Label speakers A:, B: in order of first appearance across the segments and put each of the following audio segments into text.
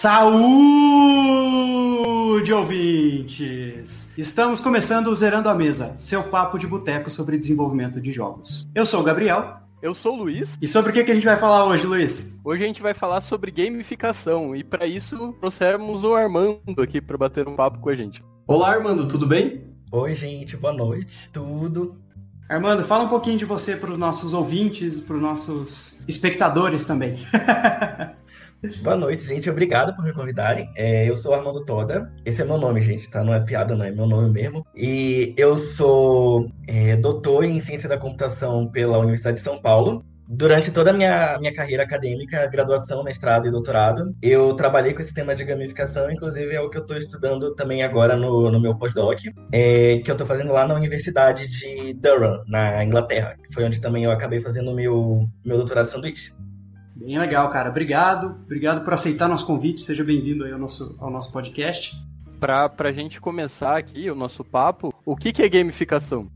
A: Saúde, ouvintes! Estamos começando o Zerando a Mesa, seu papo de boteco sobre desenvolvimento de jogos. Eu sou o Gabriel.
B: Eu sou o Luiz.
A: E sobre o que, que a gente vai falar hoje, Luiz?
B: Hoje a gente vai falar sobre gamificação e para isso trouxemos o Armando aqui para bater um papo com a gente.
C: Olá, Armando, tudo bem?
D: Oi, gente, boa noite. Tudo?
A: Armando, fala um pouquinho de você para os nossos ouvintes, para os nossos espectadores também.
D: Boa noite, gente. Obrigado por me convidarem. É, eu sou Armando Toda. Esse é meu nome, gente, tá? Não é piada, não. É meu nome mesmo. E eu sou é, doutor em Ciência da Computação pela Universidade de São Paulo. Durante toda a minha, minha carreira acadêmica, graduação, mestrado e doutorado, eu trabalhei com esse tema de gamificação, inclusive é o que eu estou estudando também agora no, no meu postdoc, é, que eu estou fazendo lá na Universidade de Durham, na Inglaterra, que foi onde também eu acabei fazendo meu, meu doutorado de sanduíche.
A: Bem legal, cara. Obrigado. Obrigado por aceitar nosso convite. Seja bem-vindo aí ao nosso, ao nosso podcast.
B: Para a gente começar aqui o nosso papo, o que, que é gamificação?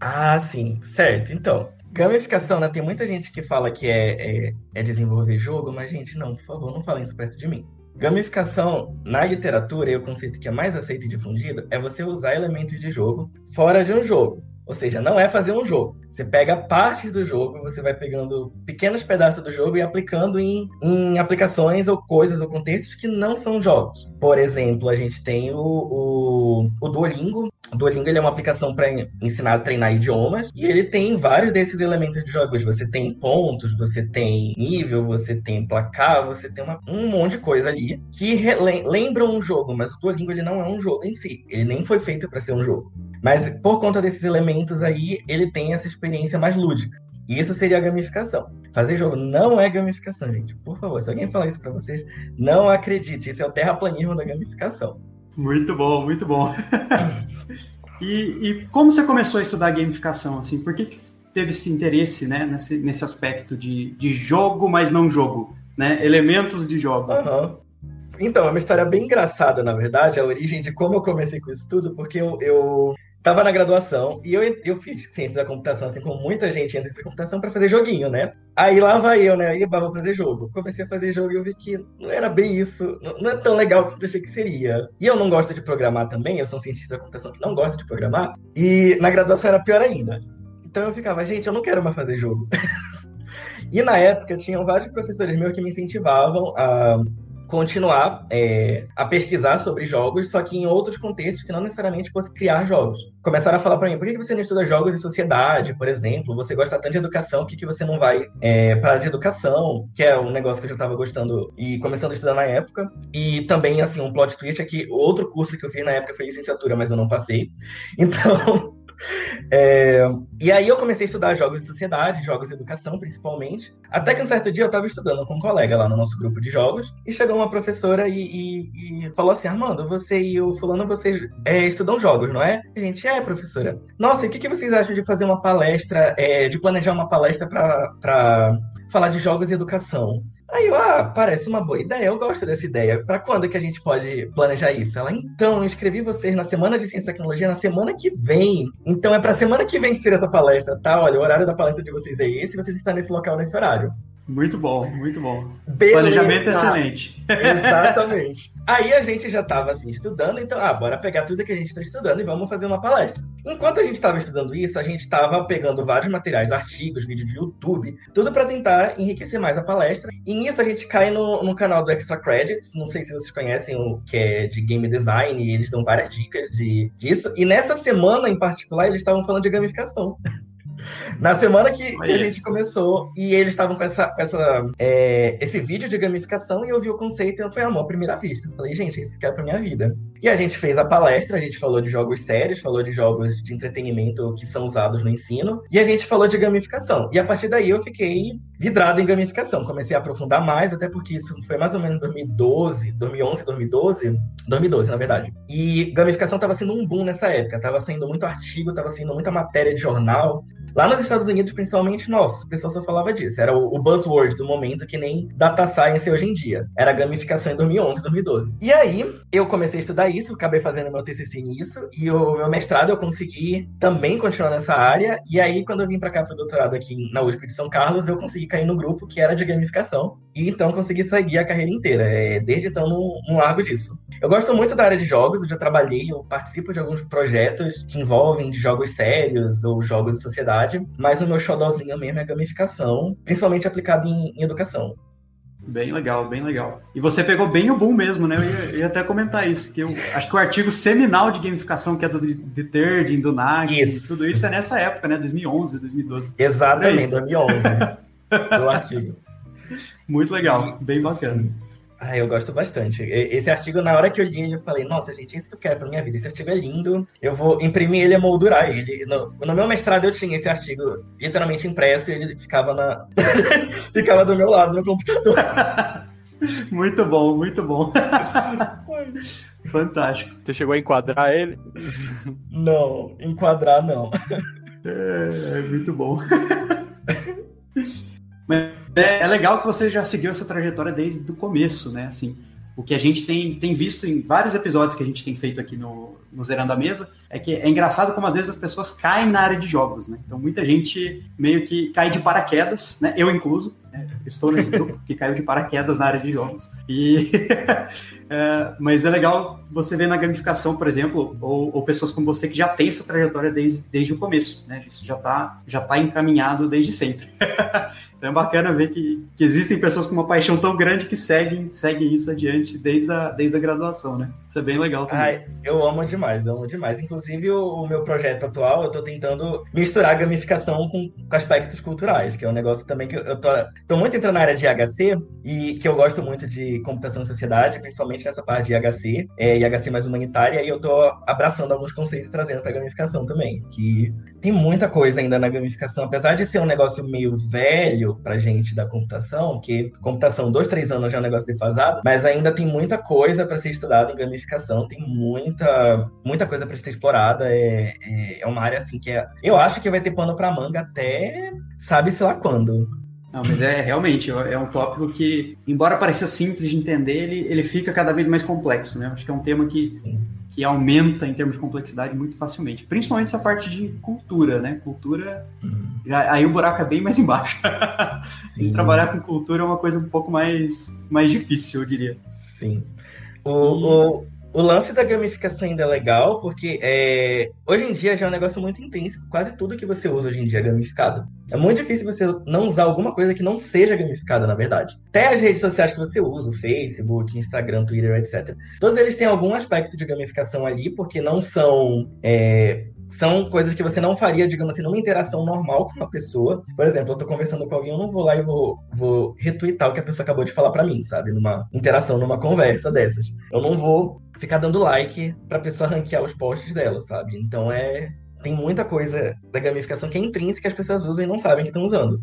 D: Ah, sim. Certo. Então, gamificação, né? Tem muita gente que fala que é, é, é desenvolver jogo, mas, gente, não, por favor, não falem isso perto de mim. Gamificação, na literatura, e o conceito que é mais aceito e difundido, é você usar elementos de jogo fora de um jogo. Ou seja, não é fazer um jogo. Você pega partes do jogo, você vai pegando pequenos pedaços do jogo e aplicando em, em aplicações ou coisas ou contextos que não são jogos. Por exemplo, a gente tem o, o, o Duolingo. O Duolingo é uma aplicação para ensinar a treinar idiomas e ele tem vários desses elementos de jogos. Você tem pontos, você tem nível, você tem placar, você tem uma, um monte de coisa ali que lembram um jogo, mas o Duolingo ele não é um jogo em si. Ele nem foi feito para ser um jogo. Mas por conta desses elementos aí, ele tem essa experiência mais lúdica. E isso seria a gamificação. Fazer jogo não é gamificação, gente. Por favor, se alguém falar isso para vocês, não acredite. Isso é o terraplanismo da gamificação.
A: Muito bom, muito bom. e, e, como você começou a estudar gamificação? Assim, por que, que teve esse interesse né, nesse, nesse aspecto de, de jogo, mas não jogo? Né? Elementos de jogo.
D: Uhum. Então, é uma história bem engraçada, na verdade, a origem de como eu comecei com isso tudo, porque eu, eu tava na graduação e eu, eu fiz ciência da computação, assim como muita gente entra em computação para fazer joguinho, né? Aí lá vai eu, né? Aí vou fazer jogo. Comecei a fazer jogo e eu vi que não era bem isso, não é tão legal quanto eu achei que seria. E eu não gosto de programar também, eu sou um cientista da computação que não gosta de programar, e na graduação era pior ainda. Então eu ficava, gente, eu não quero mais fazer jogo. e na época tinham vários professores meus que me incentivavam a continuar é, a pesquisar sobre jogos, só que em outros contextos que não necessariamente fosse criar jogos. Começaram a falar para mim, por que você não estuda jogos e sociedade, por exemplo? Você gosta tanto de educação, por que, que você não vai é, para a de educação? Que é um negócio que eu já estava gostando e começando a estudar na época. E também, assim, um plot twist é que outro curso que eu fiz na época foi licenciatura, mas eu não passei. Então... É, e aí eu comecei a estudar jogos de sociedade, jogos de educação, principalmente. Até que um certo dia eu estava estudando com um colega lá no nosso grupo de jogos, e chegou uma professora e, e, e falou assim: Armando, você e o fulano, vocês é, estudam jogos, não é? A gente, é, professora. Nossa, e o que, que vocês acham de fazer uma palestra, é, de planejar uma palestra para falar de jogos e educação? Aí eu, ah, parece uma boa ideia, eu gosto dessa ideia. Para quando que a gente pode planejar isso? Ela, então, eu inscrevi vocês na Semana de Ciência e Tecnologia na semana que vem. Então é para semana que vem ser essa palestra, tá? Olha, o horário da palestra de vocês é esse, vocês estão nesse local nesse horário.
A: Muito bom, muito bom.
D: Beleza.
A: Planejamento excelente.
D: Exatamente. Aí a gente já estava assim estudando, então, ah, bora pegar tudo que a gente está estudando e vamos fazer uma palestra. Enquanto a gente estava estudando isso, a gente estava pegando vários materiais, artigos, vídeos de YouTube, tudo para tentar enriquecer mais a palestra. E nisso a gente cai no, no canal do Extra Credits, não sei se vocês conhecem o que é de game design, e eles dão várias dicas de, disso. E nessa semana em particular, eles estavam falando de gamificação. Na semana que, que, a gente começou, e eles estavam com, essa, com essa, é, esse vídeo de gamificação, e eu vi o conceito e foi amor à primeira vista. Eu falei, gente, é isso que eu quero pra minha vida. E a gente fez a palestra, a gente falou de jogos sérios, falou de jogos de entretenimento que são usados no ensino, e a gente falou de gamificação. E a partir daí eu fiquei vidrado em gamificação. Comecei a aprofundar mais, até porque isso foi mais ou menos 2012, 2011, 2012, 2012, na verdade. E gamificação estava sendo um boom nessa época, estava sendo muito artigo, estava sendo muita matéria de jornal. Lá nos Estados Unidos, principalmente, nossa, o pessoal só falava disso. Era o buzzword do momento, que nem data science hoje em dia. Era gamificação em 2011, 2012. E aí, eu comecei a estudar isso, acabei fazendo meu TCC nisso, e o meu mestrado eu consegui também continuar nessa área. E aí, quando eu vim para cá para o doutorado aqui na USP de São Carlos, eu consegui caí no grupo que era de gamificação. E então consegui seguir a carreira inteira. É, desde então, não, não largo disso. Eu gosto muito da área de jogos, eu já trabalhei, eu participo de alguns projetos que envolvem jogos sérios ou jogos de sociedade, mas o meu xodózinho mesmo é a gamificação, principalmente aplicado em, em educação.
A: Bem legal, bem legal. E você pegou bem o boom mesmo, né? Eu ia, eu ia até comentar isso, porque eu acho que o artigo seminal de gamificação, que é do The Third, do NAG, tudo isso é nessa época, né? 2011, 2012.
D: Exatamente, 2011. o artigo.
A: Muito legal, bem bacana.
D: Ah, eu gosto bastante. Esse artigo, na hora que eu li eu falei, nossa, gente, é isso que eu quero pra minha vida. Esse artigo é lindo. Eu vou imprimir ele e moldurar ele. No, no, meu mestrado eu tinha esse artigo literalmente impresso e ele ficava na. ficava do meu lado no computador.
A: muito bom, muito bom. Fantástico.
B: Você chegou a enquadrar ele?
D: Não, enquadrar não.
A: É, é muito bom. Mas é, é, legal que você já seguiu essa trajetória desde o começo, né? Assim, o que a gente tem, tem visto em vários episódios que a gente tem feito aqui no, no Zerando a Mesa é que é engraçado como às vezes as pessoas caem na área de jogos, né? Então muita gente meio que cai de paraquedas, né? Eu incluso, né? Estou nesse grupo que caiu de paraquedas na área de jogos. E é, mas é legal você ver na gamificação, por exemplo, ou, ou, pessoas como você que já tem essa trajetória desde, desde o começo, né? Isso já está já tá encaminhado desde sempre. então é bacana ver que, que existem pessoas com uma paixão tão grande que seguem, seguem isso adiante desde a, desde a graduação, né? Isso é bem legal também.
D: Ai, eu amo demais, amo demais. Inclusive, o, o meu projeto atual, eu estou tentando misturar gamificação com, com, aspectos culturais, que é um negócio também que eu tô, tô muito entrando na área de HC e que eu gosto muito de computação e sociedade, principalmente nessa parte de HC, é, e HC mais humanitária, e eu tô abraçando alguns conceitos e trazendo para gamificação também, que tem muita coisa ainda na gamificação, apesar de ser um negócio meio velho pra gente da computação, que computação, dois, três anos já é um negócio defasado, mas ainda tem muita coisa para ser estudada em gamificação, tem muita, muita coisa para ser explorada, é, é, é, uma área assim que é, eu acho que vai ter pano para manga até sabe-se lá quando.
A: Não, mas é realmente é um tópico que, embora pareça simples de entender, ele, ele fica cada vez mais complexo, né? Acho que é um tema que, que aumenta em termos de complexidade muito facilmente, principalmente essa parte de cultura, né? Cultura, já, aí o buraco é bem mais embaixo. trabalhar com cultura é uma coisa um pouco mais, mais difícil, eu diria.
D: Sim. O, e... o, o lance da gamificação ainda é legal, porque é, hoje em dia já é um negócio muito intenso. Quase tudo que você usa hoje em dia é gamificado. É muito difícil você não usar alguma coisa que não seja gamificada, na verdade. Até as redes sociais que você usa, Facebook, Instagram, Twitter, etc. Todos eles têm algum aspecto de gamificação ali, porque não são é, são coisas que você não faria, digamos assim, numa interação normal com uma pessoa. Por exemplo, eu tô conversando com alguém, eu não vou lá e vou, vou retweetar o que a pessoa acabou de falar para mim, sabe? Numa interação, numa conversa dessas. Eu não vou ficar dando like pra pessoa ranquear os posts dela, sabe? Então é. Tem muita coisa da gamificação que é intrínseca que as pessoas usam e não sabem que estão usando.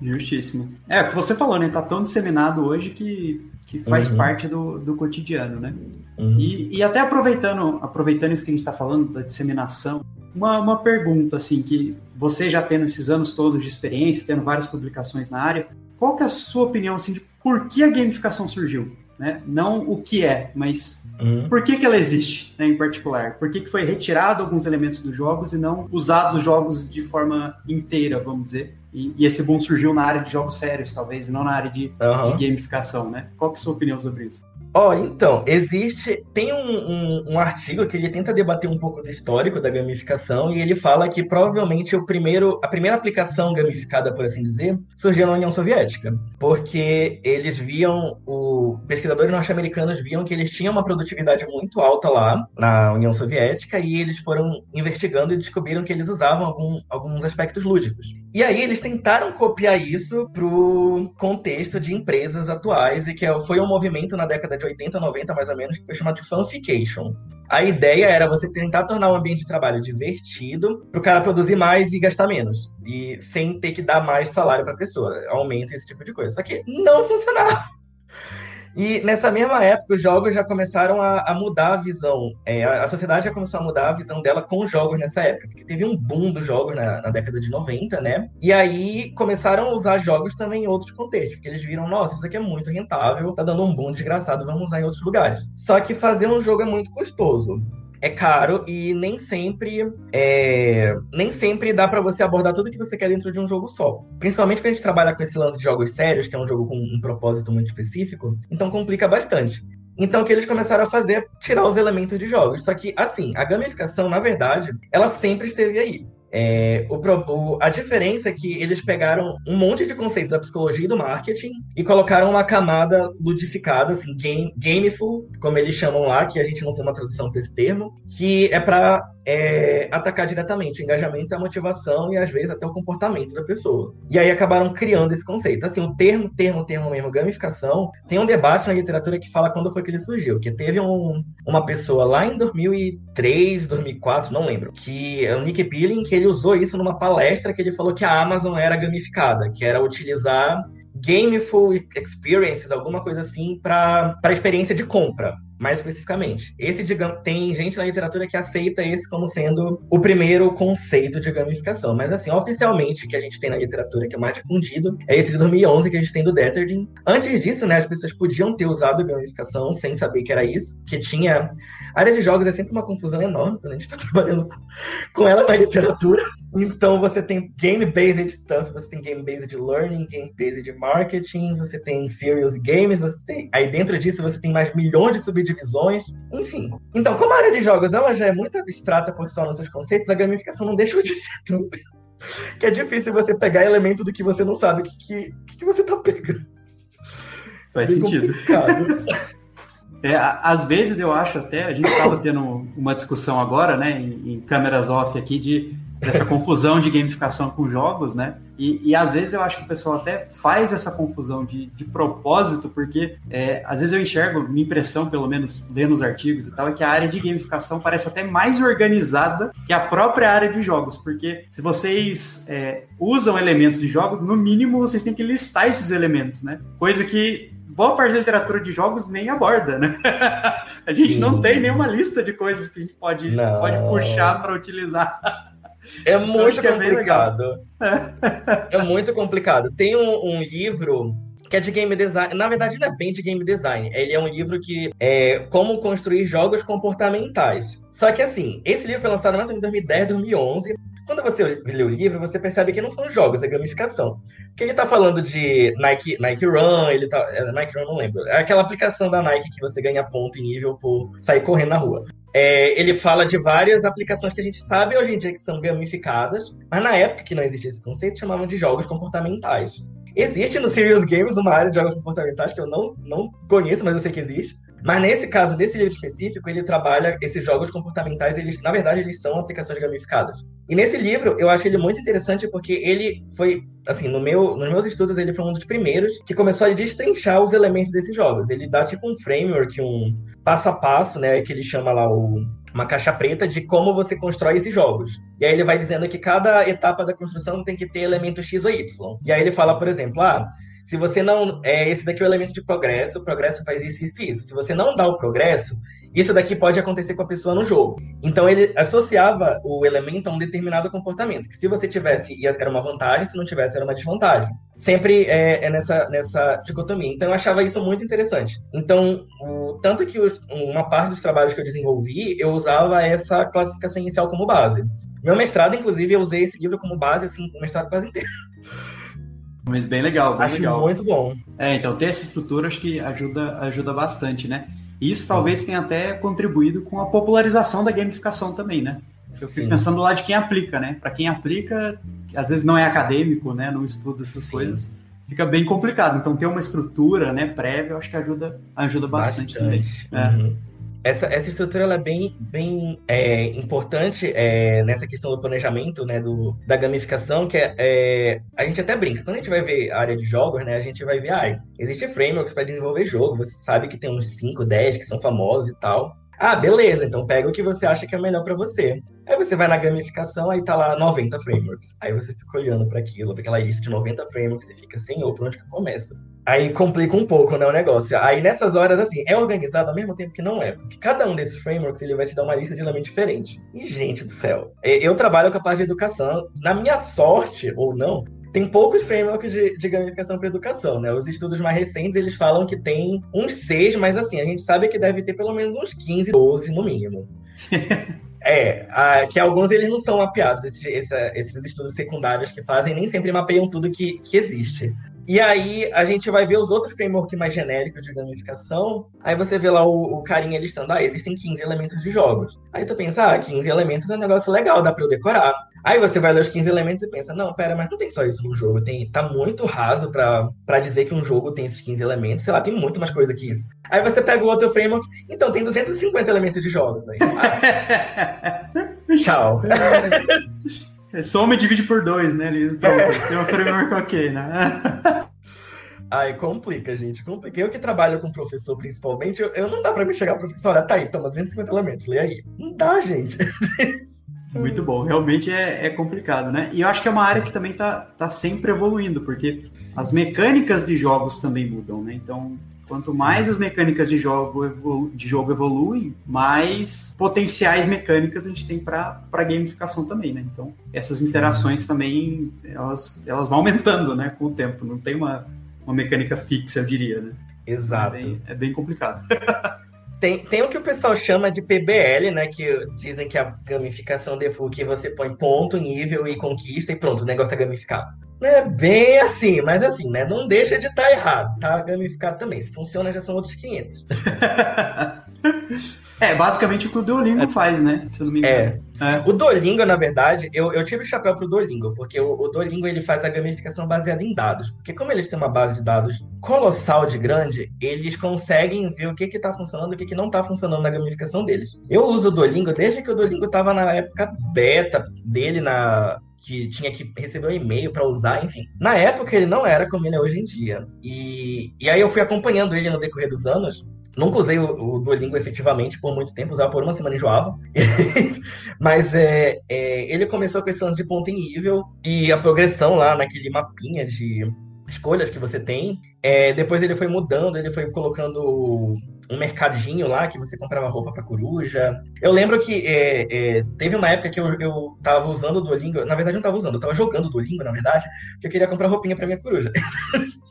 A: Justíssimo. É, o que você falou, né? Tá tão disseminado hoje que, que faz uhum. parte do, do cotidiano, né? Uhum. E, e até aproveitando, aproveitando isso que a gente está falando da disseminação, uma, uma pergunta, assim, que você já tendo esses anos todos de experiência, tendo várias publicações na área, qual que é a sua opinião, assim, de por que a gamificação surgiu? Né? Não o que é, mas uhum. por que, que ela existe, né, em particular? Por que, que foi retirado alguns elementos dos jogos e não usado os jogos de forma inteira, vamos dizer? E, e, esse boom surgiu na área de jogos sérios, talvez, não na área de, uhum. de gamificação, né? Qual que é a sua opinião sobre isso?
D: Ó, oh, então, existe. Tem um, um, um, artigo que ele tenta debater um pouco do histórico da gamificação e ele fala que provavelmente o primeiro, a primeira aplicação gamificada, por assim dizer, surgiu na União Soviética. Porque eles viam, o, pesquisadores norte-americanos viam que eles tinham uma produtividade muito alta lá na União Soviética e eles foram investigando e descobriram que eles usavam algum, alguns aspectos lúdicos. E aí eles tentaram copiar isso pro contexto de empresas atuais e que é, foi um movimento na década de 80, 90 mais ou menos, que foi chamado de fanfication. A ideia era você tentar tornar o ambiente de trabalho divertido para o cara produzir mais e gastar menos. E sem ter que dar mais salário para a pessoa. Aumenta esse tipo de coisa. Só que não funcionava. E nessa mesma época, os jogos já começaram a, a mudar a visão. É, a, sociedade já começou a mudar a visão dela com os jogos nessa época, porque teve um boom dos jogos na, na, década de 90, né? E aí começaram a usar jogos também em outros contextos, porque eles viram, nossa, isso aqui é muito rentável, tá dando um boom desgraçado, vamos usar em outros lugares. Só que fazer um jogo é muito custoso. É caro e nem sempre é, nem sempre dá para você abordar tudo que você quer dentro de um jogo só. Principalmente quando a gente trabalha com esse lance de jogos sérios, que é um jogo com um propósito muito específico, então complica bastante. Então, o que eles começaram a fazer é tirar os elementos de jogos. Só que, assim, a gamificação, na verdade, ela sempre esteve aí. É, o, o, a diferença é que eles pegaram um monte de conceitos da psicologia e do marketing e colocaram uma camada ludificada, assim, game, gameful, como eles chamam lá, que a gente não tem uma tradução para esse termo, que é para é, atacar diretamente o engajamento, a motivação e às vezes até o comportamento da pessoa. E aí acabaram criando esse conceito. Assim, o termo, termo, termo mesmo, gamificação, tem um debate na literatura que fala quando foi que ele surgiu, que teve um, uma pessoa lá em 2003, 2004, não lembro, que é o Nick Peeling, que ele usou isso numa palestra que ele falou que a Amazon era gamificada, que era utilizar gameful experiences, alguma coisa assim, para experiência de compra mais especificamente. Esse tem gente na literatura que aceita esse como sendo o primeiro conceito de gamificação, mas assim, oficialmente que a gente tem na literatura que é mais difundido é esse de 2011 que a gente tem do Detterding. Antes disso, né, as pessoas podiam ter usado gamificação sem saber que era isso, que tinha a área de jogos é sempre uma confusão enorme quando a gente está trabalhando com ela na literatura. Então você tem game-based stuff, você tem game-based learning, game-based marketing, você tem serious games, você tem. Aí dentro disso você tem mais milhões de subdivisões, enfim. Então, como a área de jogos ela já é muito abstrata por só nos seus conceitos, a gamificação não deixa de ser tão. que é difícil você pegar elemento do que você não sabe o que, que, que você tá pegando.
A: Faz Bem sentido. É, às vezes eu acho até, a gente estava tendo uma discussão agora, né, em, em câmeras off aqui, de dessa confusão de gamificação com jogos, né? E, e, às vezes eu acho que o pessoal até faz essa confusão de, de propósito, porque é, às vezes eu enxergo, minha impressão, pelo menos lendo os artigos e tal, é que a área de gamificação parece até mais organizada que a própria área de jogos, porque se vocês é, usam elementos de jogos, no mínimo vocês têm que listar esses elementos, né? Coisa que boa parte da literatura de jogos nem aborda, né? a gente não tem nenhuma lista de coisas que a gente pode, pode puxar para utilizar.
D: É muito é complicado. É, é muito complicado. Tem um, um, livro que é de game design. Na verdade, não é bem de game design. Ele é um livro que é como construir jogos comportamentais. Só que assim, esse livro foi lançado em 2010, 2011. Quando você lê o livro, você percebe que não são jogos, é gamificação. Porque ele tá falando de Nike, Nike Run, ele tá. É, Nike Run, não lembro. É aquela aplicação da Nike que você ganha ponto e nível por sair correndo na rua. É, ele fala de várias aplicações que a gente sabe hoje em dia que são gamificadas, mas na época que não existia esse conceito, chamavam de jogos comportamentais. Existe no Serious Games uma área de jogos comportamentais que eu não, não conheço, mas eu sei que existe. Mas nesse caso, nesse livro específico, ele trabalha esses jogos comportamentais, eles, na verdade, eles são aplicações gamificadas. E nesse livro, eu acho ele muito interessante porque ele foi, assim, no meu, nos meus estudos, ele foi um dos primeiros que começou a destrinchar os elementos desses jogos. Ele dá tipo um framework, um passo a passo, né, que ele chama lá o uma caixa preta de como você constrói esses jogos. E aí ele vai dizendo que cada etapa da construção tem que ter elemento X ou Y. E aí ele fala, por exemplo, ah, se você não. É, esse daqui é o elemento de progresso, o progresso faz isso, isso isso. Se você não dá o progresso, isso daqui pode acontecer com a pessoa no jogo. Então ele associava o elemento a um determinado comportamento. Que se você tivesse, era uma vantagem, se não tivesse, era uma desvantagem. Sempre é, é nessa, nessa dicotomia. Então eu achava isso muito interessante. Então, o, tanto que o, uma parte dos trabalhos que eu desenvolvi, eu usava essa classificação inicial como base. Meu mestrado, inclusive, eu usei esse livro como base, assim, o mestrado quase inteiro.
A: Mas bem legal, bem
D: acho
A: legal.
D: muito bom.
A: É, então ter essa estrutura acho que ajuda, ajuda bastante, né? E isso talvez tenha até contribuído com a popularização da gamificação também, né? Eu fico Sim. pensando lá de quem aplica, né? Para quem aplica, às vezes não é acadêmico, né? Não estuda essas Sim. coisas, fica bem complicado. Então ter uma estrutura, né, prévia, eu acho que ajuda, ajuda bastante, bastante. também. Uhum.
D: É. Essa, essa estrutura é bem, bem é, importante é, nessa questão do planejamento, né, do, da gamificação, que é, é, a gente até brinca. Quando a gente vai ver a área de jogos, né, a gente vai ver, ah, existe frameworks para desenvolver jogo, você sabe que tem uns 5, 10 que são famosos e tal. Ah, beleza, então pega o que você acha que é melhor para você. Aí você vai na gamificação, aí tá lá 90 frameworks. Aí você fica olhando para aquilo, para aquela lista de 90 frameworks e fica, senhor, por onde que começa? Aí complica um pouco, né, o negócio. Aí nessas horas, assim, é organizado ao mesmo tempo que não é. Porque cada um desses frameworks, ele vai te dar uma lista de elementos diferente. E, gente do céu, eu trabalho com a parte de educação. Na minha sorte, ou não, tem poucos frameworks de, de gamificação para educação, né? Os estudos mais recentes, eles falam que tem uns seis, mas assim, a gente sabe que deve ter pelo menos uns 15, 12 no mínimo. É, a, que alguns eles não são mapeados, esses, esses estudos secundários que fazem nem sempre mapeiam tudo que, que existe. E aí a gente vai ver os outros frameworks mais genéricos de gamificação. Aí você vê lá o, o carinha listando, ah, existem 15 elementos de jogos. Aí tu pensa, ah, 15 elementos é um negócio legal, dá pra eu decorar. Aí você vai ler os 15 elementos e pensa, não, pera, mas não tem só isso no jogo. Tem, tá muito raso para dizer que um jogo tem esses 15 elementos. Sei lá, tem muito mais coisa que isso. Aí você pega o outro framework, então tem 250 elementos de jogos. Aí, ah, tchau.
A: É, soma e divide por dois, né? Pronto, é. tem um framework ok, né?
D: Ai, complica, gente, complica. Eu que trabalho com professor, principalmente, eu, eu não dá pra me chegar, professor, olha, tá aí, toma 250 elementos, lê aí. Não dá, gente.
A: Muito bom, realmente é, é, complicado, né? E eu acho que é uma área que também tá, tá sempre evoluindo, porque as mecânicas de jogos também mudam, né? Então, quanto mais as mecânicas de jogo, evolu de jogo evoluem, mais potenciais mecânicas a gente tem para gamificação também, né? Então, essas interações também, elas, elas vão aumentando, né, com o tempo. Não tem uma, uma mecânica fixa, eu diria, né?
D: Exato.
A: É bem, é bem complicado.
D: Tem, tem o que o pessoal chama de PBL, né? Que dizem que a gamificação default que você põe ponto, nível e conquista e pronto, o negócio tá gamificado. É bem assim, mas assim, né? Não deixa de estar tá errado, tá gamificado também. Se funciona, já são outros 500.
A: É, basicamente o que o Duolingo é. faz, né? Se eu não me engano.
D: É. é. O Duolingo, na verdade, eu, eu tive o chapéu pro Duolingo, porque o, o, Duolingo ele faz a gamificação baseada em dados. Porque como eles têm uma base de dados colossal de grande, eles conseguem ver o que que tá funcionando e o que que não tá funcionando na gamificação deles. Eu uso o Duolingo desde que o Duolingo tava na época beta dele, na, que tinha que receber um e-mail para usar, enfim. Na época ele não era como ele é hoje em dia. E, e aí eu fui acompanhando ele no decorrer dos anos Nunca usei o, o Duolingo efetivamente por muito tempo, usava por uma semana e enjoava. Mas é, é, ele começou com esse lance de ponto em nível e a progressão lá naquele mapinha de escolhas que você tem. É, depois ele foi mudando, ele foi colocando um mercadinho lá que você comprava roupa para coruja. Eu lembro que é, é, teve uma época que eu, eu tava usando o Duolingo, na verdade não tava usando, eu tava jogando o Duolingo, na verdade, que eu queria comprar roupinha para minha coruja.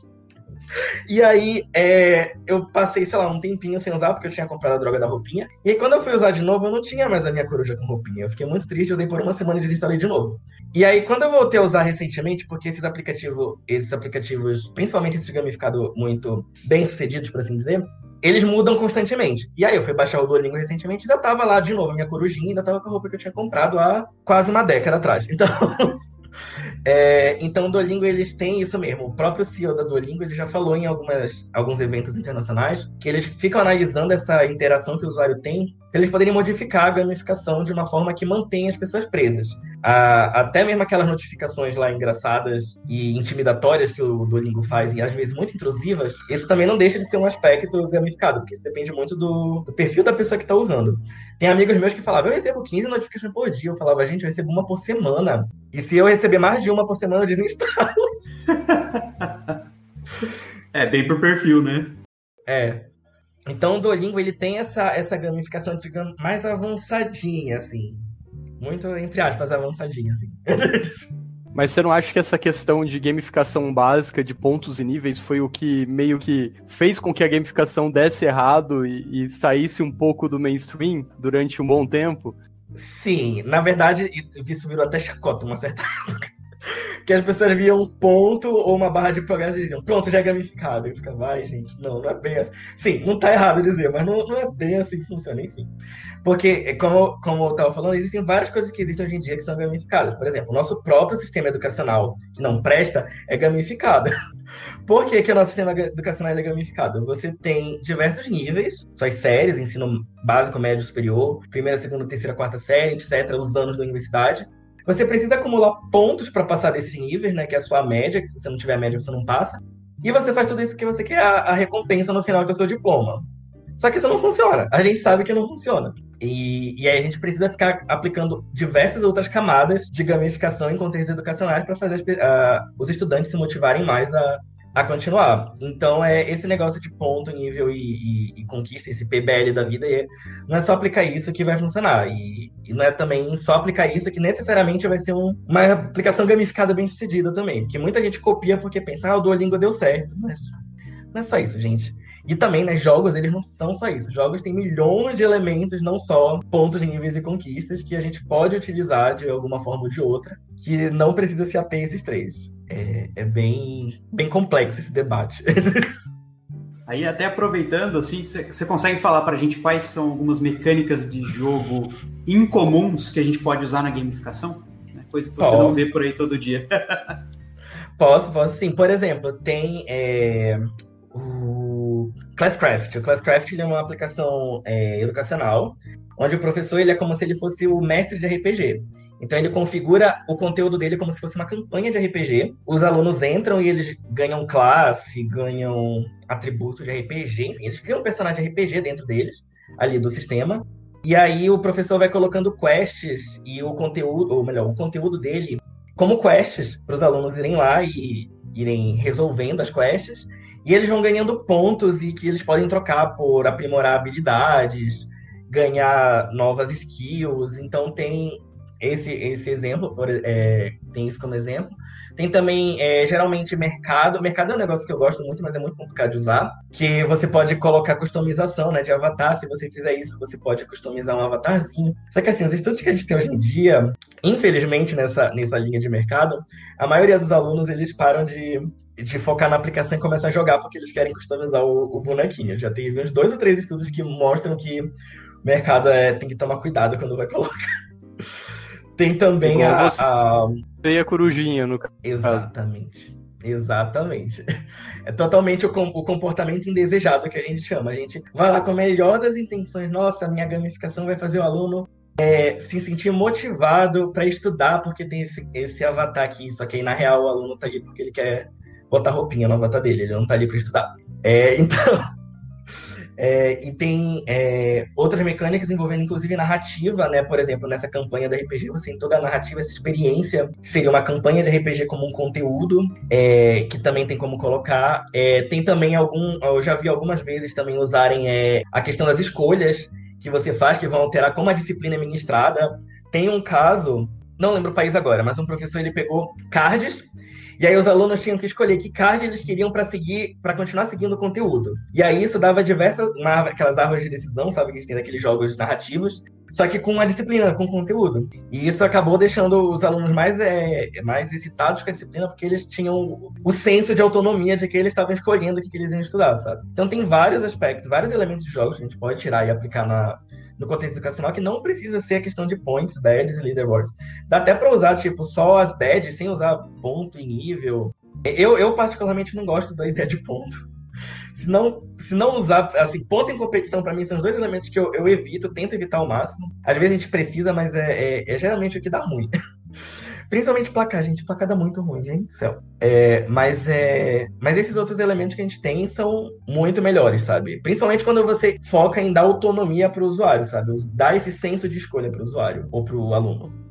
D: E aí, é, eu passei, sei lá, um tempinho sem usar, porque eu tinha comprado a droga da roupinha. E aí, quando eu fui usar de novo, eu não tinha mais a minha coruja com roupinha. Eu fiquei muito triste, usei por uma semana e desinstalei de novo. E aí, quando eu voltei a usar recentemente, porque esses aplicativos, esses aplicativos, principalmente esses gamificados muito bem sucedidos, por assim dizer, eles mudam constantemente. E aí eu fui baixar o Duolingo recentemente e já tava lá de novo, minha corujinha ainda tava com a roupa que eu tinha comprado há quase uma década atrás. Então, é, então, o Duolingo, eles têm isso mesmo. O próprio CEO da Duolingo, ele já falou em algumas, alguns eventos internacionais que eles ficam analisando essa interação que o usuário tem, eles poderiam modificar a gamificação de uma forma que mantenha as pessoas presas a, até mesmo aquelas notificações lá engraçadas e intimidatórias que o Duolingo faz, e às vezes muito intrusivas, isso também não deixa de ser um aspecto gamificado, porque isso depende muito do, do perfil da pessoa que está usando. Tem amigos meus que falavam, eu recebo 15 notificações por dia. Eu falava, gente, eu recebo uma por semana. E se eu receber mais de uma por semana, eu desinstalo.
A: é, bem por perfil, né?
D: É. Então o Duolingo ele tem essa, essa gamificação, digamos, mais avançadinha, assim muito, entre aspas, avançadinho, assim.
B: Mas você não acha que essa questão de gamificação básica, de pontos e níveis, foi o que meio que fez com que a gamificação desse errado e, e saísse um pouco do mainstream durante um bom tempo?
D: Sim, na verdade, isso virou até chacota uma certa época. Que as pessoas viam um ponto ou uma barra de progresso e diziam, pronto, já é gamificado. E fica, vai, gente, não, não é bem assim. Sim, não tá errado dizer, mas não, não é bem assim que funciona, enfim. Porque, como, como eu estava falando, existem várias coisas que existem hoje em dia que são gamificadas. Por exemplo, o nosso próprio sistema educacional, que não presta, é gamificado. Por que, que o nosso sistema educacional é gamificado? Você tem diversos níveis, suas séries, ensino básico, médio, superior, primeira, segunda, terceira, quarta série, etc., os anos da universidade. Você precisa acumular pontos para passar desses níveis, né? Que é a sua média, que se você não tiver média, você não passa. E você faz tudo isso que você quer a, a recompensa no final, que é o seu diploma. Só que isso não funciona. A gente sabe que não funciona. E, e aí a gente precisa ficar aplicando diversas outras camadas de gamificação em contextos educacionais para fazer as, uh, os estudantes se motivarem mais a, a continuar. Então, é esse negócio de ponto, nível e, e, e conquista, esse PBL da vida, é, não é só aplicar isso que vai funcionar. E, e, não é também só aplicar isso que necessariamente vai ser um, uma aplicação gamificada bem sucedida também. Porque muita gente copia porque pensa, ah, o Duolingo deu certo. Mas não é só isso, gente. E também, né, jogos, eles não são só isso. Jogos têm milhões de elementos, não só pontos, níveis e conquistas, que a gente pode utilizar de alguma forma ou de outra, que não precisa se ater a esses três. É, é bem, bem complexo esse debate.
A: Aí, até aproveitando, assim, você consegue falar para a gente quais são algumas mecânicas de jogo incomuns que a gente pode usar na gamificação? Né? Coisa que você posso. não vê por aí todo dia.
D: posso, posso sim. Por exemplo, tem é, o Classcraft. O Classcraft é uma aplicação é, educacional, onde o professor ele é como se ele fosse o mestre de RPG. Então ele configura o conteúdo dele como se fosse uma campanha de RPG. Os alunos entram e eles ganham classe, ganham atributos de RPG, enfim, eles criam um personagem de RPG dentro deles, ali do sistema. E aí o professor vai colocando quests e o conteúdo, ou melhor, o conteúdo dele como quests para os alunos irem lá e irem resolvendo as quests. E eles vão ganhando pontos e que eles podem trocar por aprimorar habilidades, ganhar novas skills. Então tem esse, esse exemplo, por, é, tem isso como exemplo. Tem também, é, geralmente, mercado. Mercado é um negócio que eu gosto muito, mas é muito complicado de usar. Que você pode colocar customização né, de avatar. Se você fizer isso, você pode customizar um avatarzinho. Só que, assim, os estudos que a gente tem hoje em dia, infelizmente, nessa, nessa linha de mercado, a maioria dos alunos, eles param de, de focar na aplicação e começar a jogar porque eles querem customizar o, o bonequinho. Já teve uns dois ou três estudos que mostram que o mercado é, tem que tomar cuidado quando vai colocar. Tem também a, a.
B: Tem a corujinha no
D: Exatamente. Exatamente. É totalmente o, o, comportamento indesejado que a gente chama. A gente vai lá com a melhor das intenções. Nossa, minha gamificação vai fazer o aluno é, se sentir motivado para estudar, porque tem esse, esse avatar aqui. Só que aí, na real, o aluno tá ali porque ele quer botar roupinha no avatar dele. Ele não tá ali para estudar. É, então, é, e tem é, outras mecânicas envolvendo, inclusive, narrativa, né? Por exemplo, nessa campanha da RPG, você tem toda a narrativa, essa experiência, que seria uma campanha de RPG como um conteúdo, é, que também tem como colocar. É, tem também algum. Eu já vi algumas vezes também usarem é, a questão das escolhas que você faz, que vão alterar como a disciplina é ministrada. Tem um caso, não lembro o país agora, mas um professor ele pegou cards e aí os alunos tinham que escolher que card eles queriam para seguir, para continuar seguindo o conteúdo. E aí isso dava diversas, aquelas árvores de decisão, sabe, que a gente tem naqueles jogos narrativos, só que com uma disciplina, com conteúdo. E isso acabou deixando os alunos mais, é, mais excitados com a disciplina, porque eles tinham o senso de autonomia de que eles estavam escolhendo o que, que eles iam estudar, sabe? Então tem vários aspectos, vários elementos de jogos que a gente pode tirar e aplicar na, no contexto educacional que não precisa ser a questão de points, badges e leaderboards. Dá até para usar, tipo, só as badges sem usar ponto e nível. Eu, eu particularmente não gosto da ideia de ponto. Se não, se não usar, assim, ponto em competição para mim são os dois elementos que eu, eu evito, tento evitar ao máximo. Às vezes a gente precisa, mas é, é, é geralmente o que dá ruim. Principalmente placar, gente. Placar dá muito ruim, gente. Céu. É, mas, é, mas esses outros elementos que a gente tem são muito melhores, sabe? Principalmente quando você foca em dar autonomia para o usuário, sabe? Dar esse senso de escolha para o usuário ou para o aluno.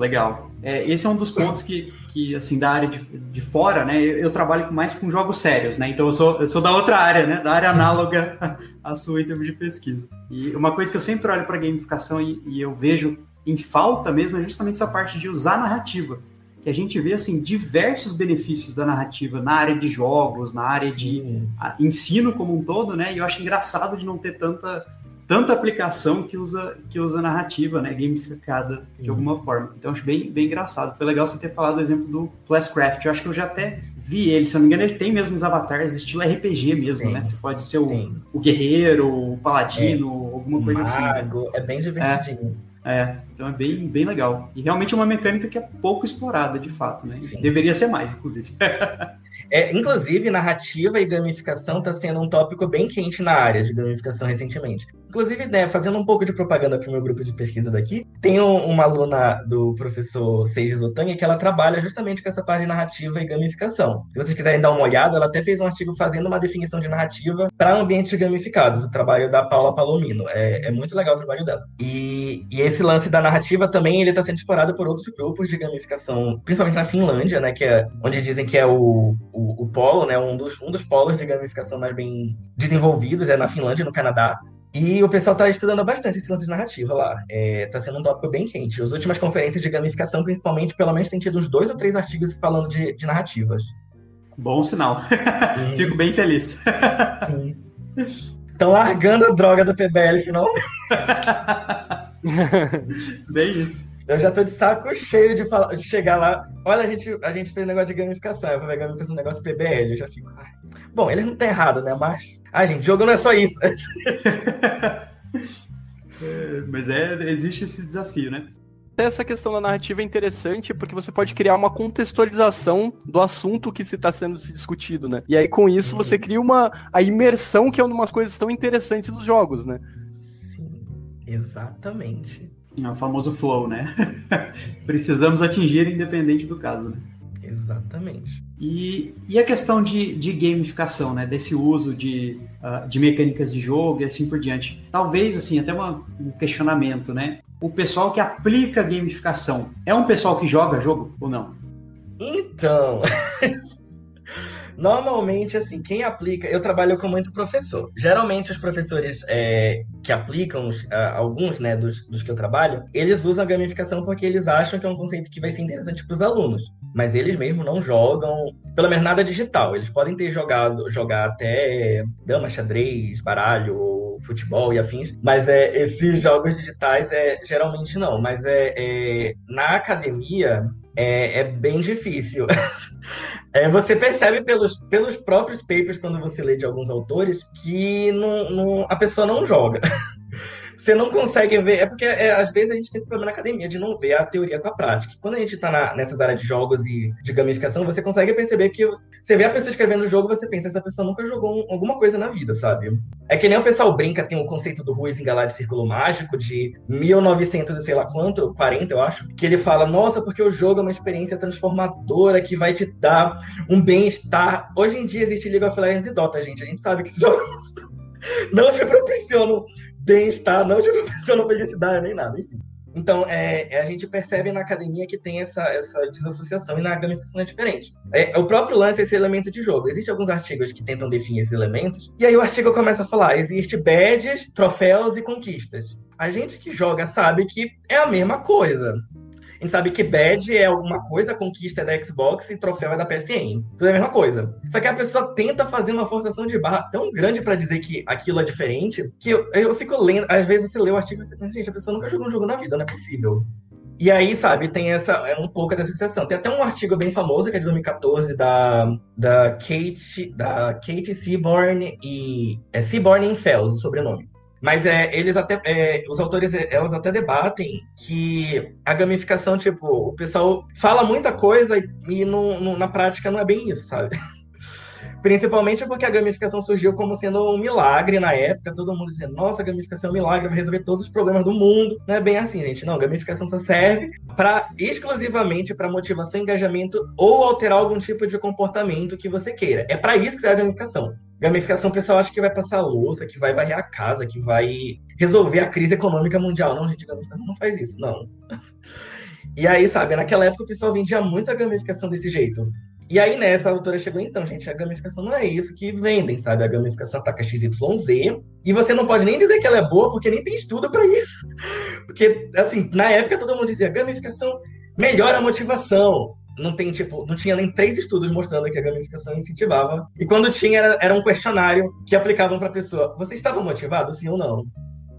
A: Legal. É, esse é um dos pontos que, que assim, da área de, de fora, né? Eu, eu, trabalho mais com jogos sérios, né? Então eu sou, eu sou da outra área, né? Da área análoga à sua em termos de pesquisa. E uma coisa que eu sempre olho para gamificação e, e eu vejo em falta mesmo é justamente essa parte de usar narrativa. Que a gente vê assim diversos benefícios da narrativa na área de jogos, na área Sim. de ensino como um todo, né? E eu acho engraçado de não ter tanta tanta aplicação que usa que usa narrativa, né, gamificada de alguma forma. Então acho bem bem engraçado. Foi legal você ter falado o exemplo do Flashcraft. Eu acho que eu já até vi ele, se não me engano, ele tem mesmo os avatares estilo RPG mesmo, Sim. né? Você pode ser o, o guerreiro, o paladino, é. alguma coisa Mago. assim.
D: Né? É bem divertidinho.
A: É. É, então é bem, bem legal. E realmente é uma mecânica que é pouco explorada, de fato, né? Sim. Deveria ser mais, inclusive.
D: é, inclusive, narrativa e gamificação está sendo um tópico bem quente na área de gamificação recentemente. Inclusive, né, fazendo um pouco de propaganda para o meu grupo de pesquisa daqui, tem um, uma aluna do professor Seiji Zotani que ela trabalha justamente com essa parte de narrativa e gamificação. Se vocês quiserem dar uma olhada, ela até fez um artigo fazendo uma definição de narrativa para ambientes gamificados, o trabalho da Paula Palomino. É, é muito legal o trabalho dela. E, e esse lance da narrativa também ele está sendo explorado por outros grupos de gamificação, principalmente na Finlândia, né, que é onde dizem que é o, o, o polo, né, um dos, um dos polos de gamificação mais bem desenvolvidos, é na Finlândia no Canadá. E o pessoal está estudando bastante esse lance de narrativa lá. Está é, sendo um tópico bem quente. As últimas conferências de gamificação, principalmente, pelo menos tem tido uns dois ou três artigos falando de, de narrativas.
A: Bom sinal. Fico bem feliz.
D: Sim. Estão largando a droga do PBL finalmente.
A: Bem isso.
D: Eu já tô de saco cheio de, falar, de chegar lá. Olha, a gente, a gente fez negócio de gamificação. Eu falei, gamificação é um negócio PBL. Eu já fico. Ai. Bom, eles não estão errado, né? Mas. Ah, gente, jogo não é só isso.
A: é, mas é, existe esse desafio, né?
B: essa questão da narrativa é interessante porque você pode criar uma contextualização do assunto que se está sendo se discutido, né? E aí com isso você uhum. cria uma a imersão que é uma das coisas tão interessantes dos jogos, né?
D: Sim, exatamente.
A: É o famoso flow, né? Precisamos atingir independente do caso, né?
D: Exatamente.
A: E, e a questão de, de gamificação, né? Desse uso de, uh, de mecânicas de jogo e assim por diante. Talvez, assim, até uma, um questionamento, né? O pessoal que aplica gamificação é um pessoal que joga jogo ou não?
D: Então, Normalmente, assim, quem aplica. Eu trabalho com muito professor. Geralmente, os professores é, que aplicam, alguns né, dos, dos que eu trabalho, eles usam a gamificação porque eles acham que é um conceito que vai ser interessante para os alunos. Mas eles mesmo não jogam, pelo menos nada digital. Eles podem ter jogado, jogar até dama, xadrez, baralho, futebol e afins, mas é, esses jogos digitais é, geralmente não. Mas é, é na academia é, é bem difícil. É, você percebe pelos, pelos próprios papers, quando você lê de alguns autores, que não, não, a pessoa não joga. você não consegue ver. É porque é, às vezes a gente tem esse problema na academia de não ver a teoria com a prática. Quando a gente está nessas áreas de jogos e de gamificação, você consegue perceber que você vê a pessoa escrevendo o jogo você pensa, essa pessoa nunca jogou um, alguma coisa na vida, sabe? É que nem o pessoal brinca, tem o conceito do Ruiz Engalar de Círculo Mágico, de 1900 e sei lá quanto, 40 eu acho, que ele fala, nossa, porque o jogo é uma experiência transformadora que vai te dar um bem-estar. Hoje em dia existe League of Legends e Dota, gente. A gente sabe que esses jogos não te proporcionam bem-estar, não te proporciona felicidade nem nada, enfim. Então, é, é, a gente percebe na academia que tem essa, essa desassociação e na gamificação é diferente. É, o próprio lance é esse elemento de jogo. Existem alguns artigos que tentam definir esses elementos, e aí o artigo começa a falar: existe badges, troféus e conquistas. A gente que joga sabe que é a mesma coisa. A gente sabe que badge é alguma coisa, conquista é da Xbox e troféu é da PSN. Tudo é a mesma coisa. Só que a pessoa tenta fazer uma forçação de barra tão grande para dizer que aquilo é diferente, que eu, eu fico lendo. Às vezes você lê o artigo e você pensa, gente, a pessoa nunca jogou um jogo na vida, não é possível. E aí, sabe, tem essa, é um pouco dessa sensação. Tem até um artigo bem famoso, que é de 2014, da, da Kate, da Kate Seaborn e, é Seaborn Fells, o sobrenome. Mas é, eles até, é, os autores, elas até debatem que a gamificação, tipo, o pessoal fala muita coisa e, no, no, na prática não é bem isso, sabe? Principalmente porque a gamificação surgiu como sendo um milagre na época, todo mundo dizendo, nossa, a gamificação é um milagre, vai resolver todos os problemas do mundo. Não é bem assim, gente. Não, gamificação só serve para exclusivamente para motivação, engajamento ou alterar algum tipo de comportamento que você queira. É para isso que serve a gamificação. Gamificação, pessoal acha que vai passar louça, que vai varrer a casa, que vai resolver a crise econômica mundial. Não, gente, gamificação não faz isso, não. E aí, sabe, naquela época o pessoal vendia muito a gamificação desse jeito. E aí, nessa né, autora chegou, então, gente, a gamificação não é isso que vendem, sabe? A gamificação ataca XYZ, e você não pode nem dizer que ela é boa, porque nem tem estudo para isso. Porque, assim, na época todo mundo dizia, gamificação melhora a motivação. Não tem, tipo, não tinha nem três estudos mostrando que a gamificação incentivava. E quando tinha, era, era um questionário que aplicavam para pessoa. Você estava motivado, sim ou não?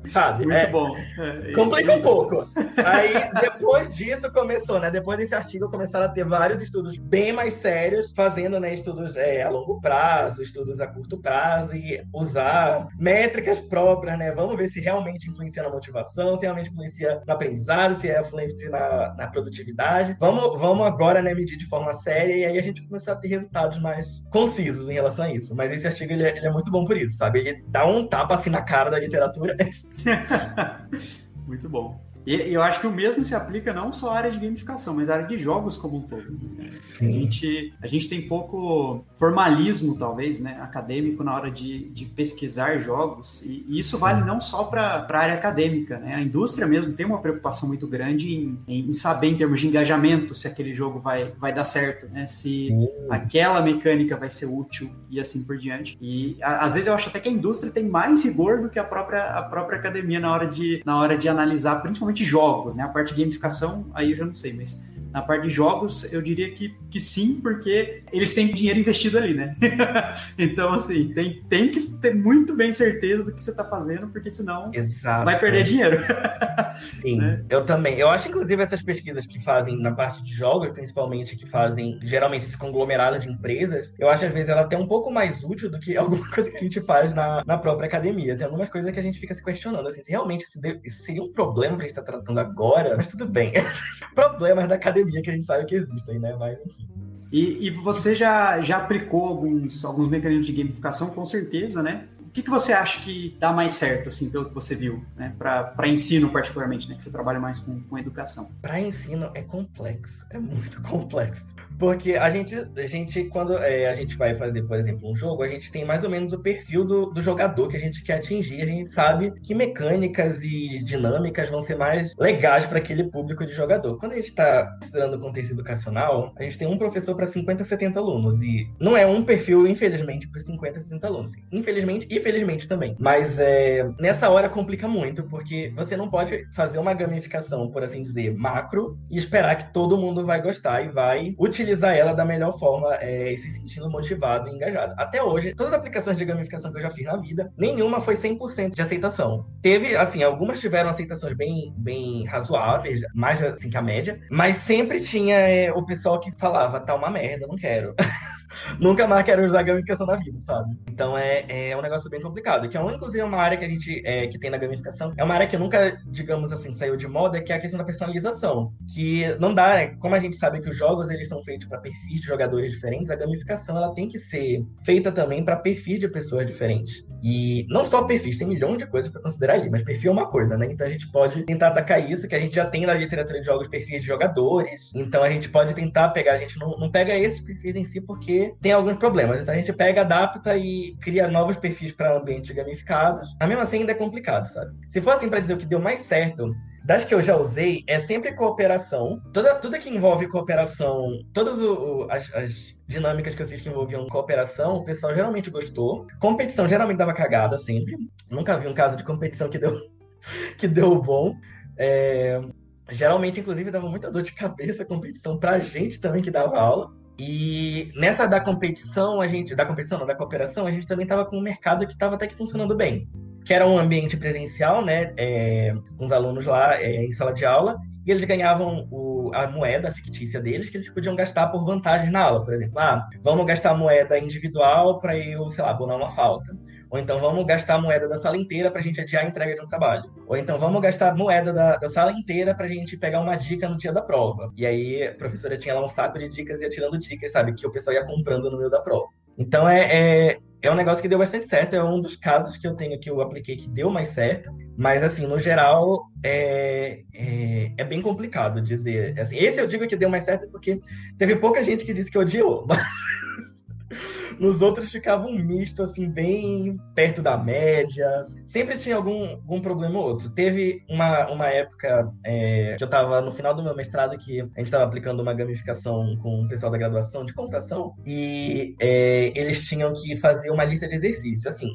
D: Sabe?
A: Muito é, bom. É,
D: complica um pouco. Aí, depois disso, começou, né? Depois desse artigo, começaram a ter vários estudos bem mais sérios, fazendo né, estudos é, a longo prazo, estudos a curto prazo, e usar métricas próprias, né? Vamos ver se realmente influencia na motivação, se realmente influencia no aprendizado, se é influencia na, na produtividade. Vamos, vamos agora, né, medir de forma séria, e aí a gente começou a ter resultados mais concisos em relação a isso. Mas esse artigo, ele é, ele é muito bom por isso, sabe? Ele dá um tapa assim na cara da literatura.
A: Muito bom. E eu acho que o mesmo se aplica não só à área de gamificação, mas à área de jogos como um todo. Né? A, gente, a gente tem pouco formalismo, talvez, né, acadêmico na hora de, de pesquisar jogos, e, e isso vale não só para a área acadêmica. Né? A indústria mesmo tem uma preocupação muito grande em, em, saber, em termos de engajamento, se aquele jogo vai, vai dar certo, né? se Sim. aquela mecânica vai ser útil e assim por diante. E a, às vezes eu acho até que a indústria tem mais rigor do que a própria, a própria academia na hora de, na hora de analisar, principalmente principalmente jogos, né? A parte de gamificação, aí eu já não sei, mas Na parte de jogos, eu diria que, que sim, porque eles têm dinheiro investido ali, né? então, assim, tem, tem que ter muito bem certeza do que você está fazendo, porque senão Exato. vai perder dinheiro.
D: sim, né? eu também. Eu acho, inclusive, essas pesquisas que fazem na parte de jogos, principalmente, que fazem geralmente esse conglomerado de empresas, eu acho, às vezes, ela até um pouco mais útil do que alguma coisa que a gente faz na, na própria academia. Tem algumas coisas que a gente fica se questionando, assim, se realmente isso, seria um problema que a gente está tratando agora, mas tudo bem. Problemas da academia que a gente sabe que existem, né? Mas enfim.
A: E, e, você já, já aplicou alguns, alguns mecanismos de gamificação, com certeza, né? O que, que você acha que dá mais certo, assim, pelo que você viu, né? Para ensino, particularmente, né? Que você trabalha mais com, com educação.
D: Para ensino é complexo, é muito complexo. Porque a gente, a gente quando é, a gente vai fazer, por exemplo, um jogo, a gente tem mais ou menos o perfil do, do jogador que a gente quer atingir. A gente sabe que mecânicas e dinâmicas vão ser mais legais para aquele público de jogador. Quando a gente está estudando contexto educacional, a gente tem um professor para 50, 70 alunos. E não é um perfil, infelizmente, para 50, 60 alunos. Infelizmente e felizmente também. Mas é, nessa hora complica muito, porque você não pode fazer uma gamificação, por assim dizer, macro e esperar que todo mundo vai gostar e vai utilizar utilizar ela da melhor forma é, se sentindo motivado e engajado. Até hoje, todas as aplicações de gamificação que eu já fiz na vida, nenhuma foi 100% de aceitação. Teve, assim, algumas tiveram aceitações bem, bem razoáveis, mais assim que a média, mas sempre tinha é, o pessoal que falava, tá uma merda, não quero. nunca mais quero usar gamificação na vida, sabe? Então é, é um negócio bem complicado. Que é inclusive, uma área que a gente é, que tem na gamificação. É uma área que nunca, digamos assim, saiu de moda, que é a questão da personalização. Que não dá, né? como a gente sabe que os jogos eles são feitos para perfis de jogadores diferentes, a gamificação ela tem que ser feita também para perfis de pessoas diferentes. E não só perfis, tem milhões de coisas para considerar ali, mas perfil é uma coisa, né? Então a gente pode tentar atacar isso, que a gente já tem na literatura de jogos perfis de jogadores. Então a gente pode tentar pegar, a gente não, não pega esses perfis em si porque tem alguns problemas. Então a gente pega, adapta e cria novos perfis para ambientes gamificados. Mas mesmo assim ainda é complicado, sabe? Se for assim para dizer o que deu mais certo, das que eu já usei, é sempre cooperação. Toda, tudo que envolve cooperação, todas as, as, dinâmicas que eu fiz que envolviam cooperação, o pessoal geralmente gostou. Competição geralmente dava cagada, sempre. Nunca vi um caso de competição que deu, que deu bom. É, geralmente, inclusive, dava muita dor de cabeça a competição pra gente também que dava aula. E nessa da competição, a gente. Da competição, não, da cooperação, a gente também estava com um mercado que estava até que funcionando bem. Que era um ambiente presencial, né? É, com os alunos lá é, em sala de aula, e eles ganhavam o, a moeda fictícia deles que eles podiam gastar por vantagem na aula. Por exemplo, ah, vamos gastar moeda individual para eu, sei lá, abonar uma falta. Ou então vamos gastar a moeda da sala inteira para a gente adiar a entrega de um trabalho. Ou então vamos gastar a moeda da, da sala inteira para a gente pegar uma dica no dia da prova. E aí a professora tinha lá um saco de dicas e ia tirando dicas, sabe? Que o pessoal ia comprando no meio da prova. Então é, é, é um negócio que deu bastante certo. É um dos casos que eu tenho que eu apliquei que deu mais certo. Mas, assim, no geral, é, é, é, bem complicado dizer. Assim, esse eu digo que deu mais certo porque teve pouca gente que disse que odiou. Mas nos outros ficava um misto, assim, bem perto da média. Sempre tinha algum, algum problema ou outro. Teve uma, uma época é, que eu estava no final do meu mestrado que a gente estava aplicando uma gamificação com o pessoal da graduação de computação e é, eles tinham que fazer uma lista de exercícios. Assim,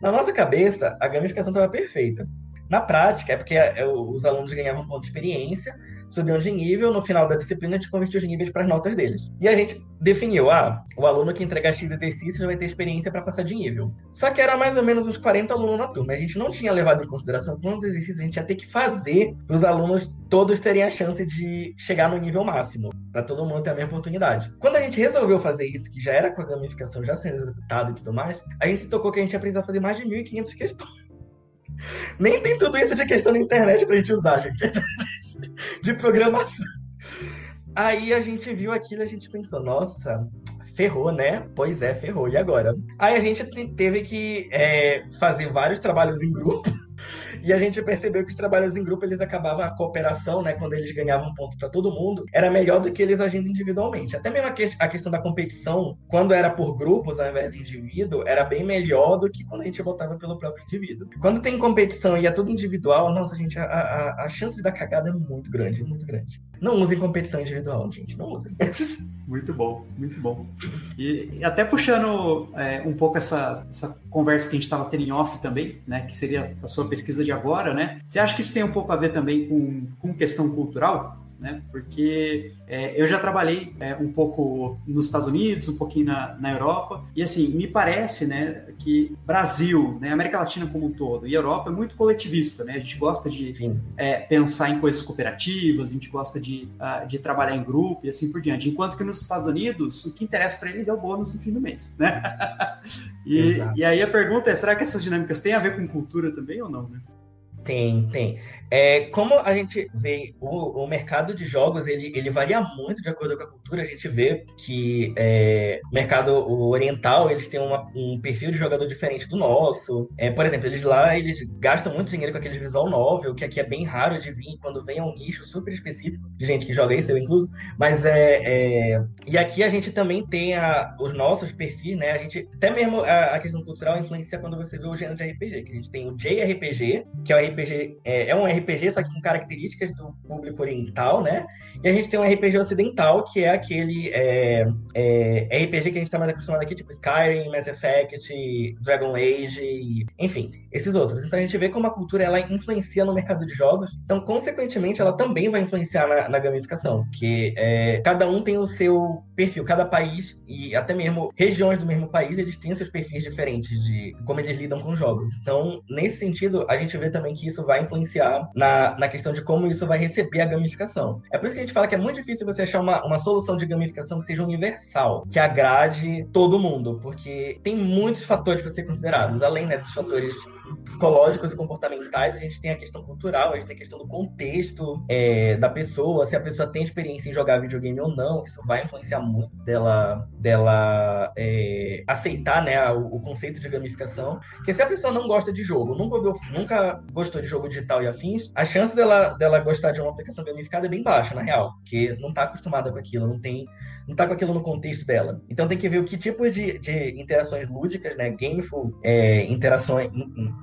D: na nossa cabeça, a gamificação estava perfeita. Na prática, é porque é, os alunos ganhavam ponto de experiência, subiam de nível, no final da disciplina a gente convertia os níveis para as notas deles. E a gente definiu, ah, o aluno que entregar X exercícios vai ter experiência para passar de nível. Só que era mais ou menos uns 40 alunos na turma. A gente não tinha levado em consideração quantos exercícios a gente ia ter que fazer para os alunos todos terem a chance de chegar no nível máximo, para todo mundo ter a mesma oportunidade. Quando a gente resolveu fazer isso, que já era com a gamificação já sendo executada e tudo mais, a gente se tocou que a gente ia precisar fazer mais de 1.500 questões. Nem tem tudo isso de questão na internet pra gente usar, gente. De programação. Aí a gente viu aquilo e a gente pensou, nossa, ferrou, né? Pois é, ferrou. E agora? Aí a gente teve que é, fazer vários trabalhos em grupo e a gente percebeu que os trabalhos em grupo eles acabavam a cooperação, né, quando eles ganhavam ponto para todo mundo, era melhor do que eles agindo individualmente. Até mesmo a, que, a, questão da competição, quando era por grupos ao invés de indivíduo, era bem melhor do que quando a gente botava pelo próprio indivíduo. Quando tem competição e é tudo individual, nossa, gente, a, a, a chance de dar cagada é muito grande, muito grande. Não usem competição individual, gente, não usem.
A: Muito bom, muito bom. E, e até puxando é, um pouco essa, essa conversa que a gente estava tendo em off também, né, que seria a sua pesquisa de agora, né? Você acha que isso tem um pouco a ver também com, com questão cultural? Né? Porque é, eu já trabalhei é, um pouco nos Estados Unidos, um pouquinho na, na Europa, e assim, me parece, né, que Brasil, né, América Latina como um todo, e Europa é muito coletivista, né? A gente gosta de é, pensar em coisas cooperativas, a gente gosta de, uh, de trabalhar em grupo e assim por diante. Enquanto que nos Estados Unidos, o que interessa para eles é o bônus no fim do mês, né? e, e aí a pergunta é, será que essas dinâmicas têm a ver com cultura também ou não, né?
D: Tem, tem. É, como a gente vê, o, o mercado de jogos, ele, ele varia muito de acordo com a cultura. A gente vê que é, o mercado oriental, eles têm uma, um perfil de jogador diferente do nosso. É, por exemplo, eles lá, eles gastam muito dinheiro com aquele visual novel, que aqui é bem raro de vir. Quando vem é um nicho super específico de gente que joga isso, eu incluso. Mas é... é... E aqui a gente também tem a, os nossos perfis, né? A gente, até mesmo a, a, questão cultural influencia quando você vê o gênero de RPG. Que a gente tem o JRPG, que é o RPG... É, é um RPG RPG, só que com características do público oriental, né? E a gente tem um RPG ocidental, que é aquele é, é, RPG que a gente está mais acostumado aqui, tipo Skyrim, Mass Effect, Dragon Age, enfim, esses outros. Então a gente vê como a cultura ela influencia no mercado de jogos. Então, consequentemente, ela também vai influenciar na, na gamificação, porque é, cada um tem o seu perfil, cada país e até mesmo regiões do mesmo país, eles têm seus perfis diferentes de como eles lidam com jogos. Então, nesse sentido, a gente vê também que isso vai influenciar na, na questão de como isso vai receber a gamificação. É por isso que a gente fala que é muito difícil você achar uma, uma solução de gamificação que seja universal, que agrade todo mundo, porque tem muitos fatores para ser considerados, além né, dos fatores psicológicos e comportamentais, a gente tem a questão cultural, a gente tem a questão do contexto é, da pessoa, se a pessoa tem experiência em jogar videogame ou não, isso vai influenciar muito dela, dela é, aceitar né, o, o, conceito de gamificação. Porque se a pessoa não gosta de jogo, nunca, nunca gostou de jogo digital e afins, a chance dela, dela gostar de uma aplicação gamificada é bem baixa, na real, porque não está acostumada com aquilo, não tem não tá com aquilo no contexto dela. Então tem que ver o que tipo de, de interações lúdicas, né, gameful é, interações,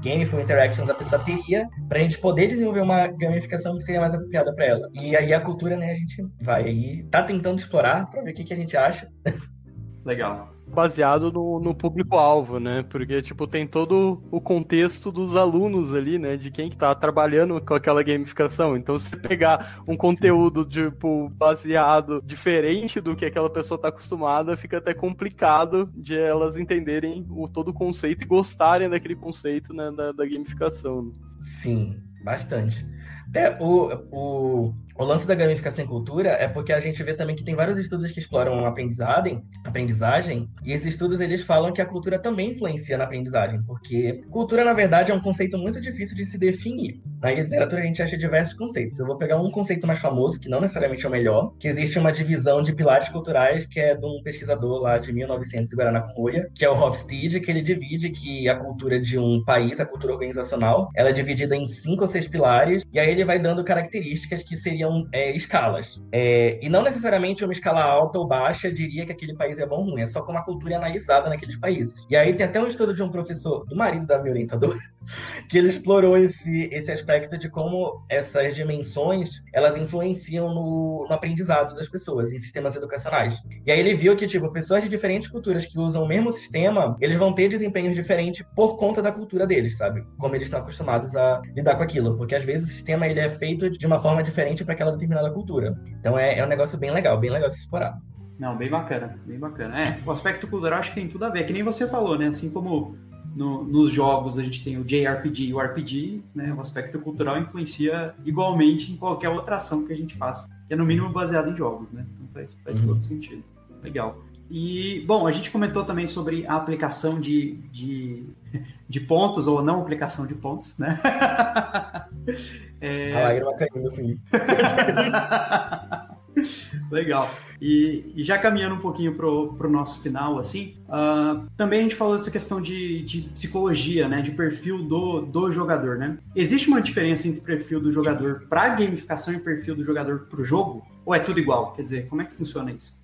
D: gameful interactions a pessoa teria para a gente poder desenvolver uma gamificação que seria mais apropriada para ela. E aí a cultura, né, a gente vai aí, tá tentando explorar para ver o que, que a gente acha.
A: Legal
B: baseado no, no público-alvo, né? Porque, tipo, tem todo o contexto dos alunos ali, né? De quem que tá trabalhando com aquela gamificação. Então, se pegar um conteúdo, tipo, baseado diferente do que aquela pessoa tá acostumada, fica até complicado de elas entenderem o, todo o conceito e gostarem daquele conceito, né? Da, da gamificação.
D: Sim, bastante. Até o, o, o lance da gamificação em cultura é porque a gente vê também que tem vários estudos que exploram aprendizagem, aprendizagem, e esses estudos eles falam que a cultura também influencia na aprendizagem, porque cultura, na verdade, é um conceito muito difícil de se definir. Na literatura a gente acha diversos conceitos. Eu vou pegar um conceito mais famoso, que não necessariamente é o melhor, que existe uma divisão de pilares culturais, que é de um pesquisador lá de 1900, Guaraná Cunha, que é o Hofstede, que ele divide que a cultura de um país, a cultura organizacional, ela é dividida em cinco ou seis pilares, e aí ele vai dando características que seriam é, escalas. É, e não necessariamente uma escala alta ou baixa diria que aquele país é bom ou ruim, é só como a cultura é analisada naqueles países. E aí tem até um estudo de um professor, do marido da minha orientadora, que ele explorou esse, esse aspecto de como essas dimensões elas influenciam no, no, aprendizado das pessoas em sistemas educacionais. E aí ele viu que, tipo, pessoas de diferentes culturas que usam o mesmo sistema, eles vão ter desempenhos diferentes por conta da cultura deles, sabe? Como eles estão acostumados a lidar com aquilo. Porque às vezes o sistema ele é feito de uma forma diferente para aquela determinada cultura. Então é, é um negócio bem legal, bem legal de se explorar.
A: Não, bem bacana, bem bacana. É, o aspecto cultural acho que tem tudo a ver, que nem você falou, né? Assim como no, nos jogos a gente tem o JRPG e o RPG, né? O aspecto cultural influencia igualmente em qualquer outra ação que a gente faça, que é no mínimo baseado em jogos, né? Então faz, faz uhum. todo sentido. Legal. E, bom, a gente comentou também sobre a aplicação de, de, de pontos, ou não aplicação de pontos, né?
D: é... A lágrima caindo, assim.
A: Legal. E, e, já caminhando um pouquinho pro, pro nosso final, assim, uh, também a gente falou dessa questão de, de psicologia, né? De perfil do, do jogador, né? Existe uma diferença entre perfil do jogador para gamificação e perfil do jogador para o jogo? Ou é tudo igual? Quer dizer, como é que funciona isso?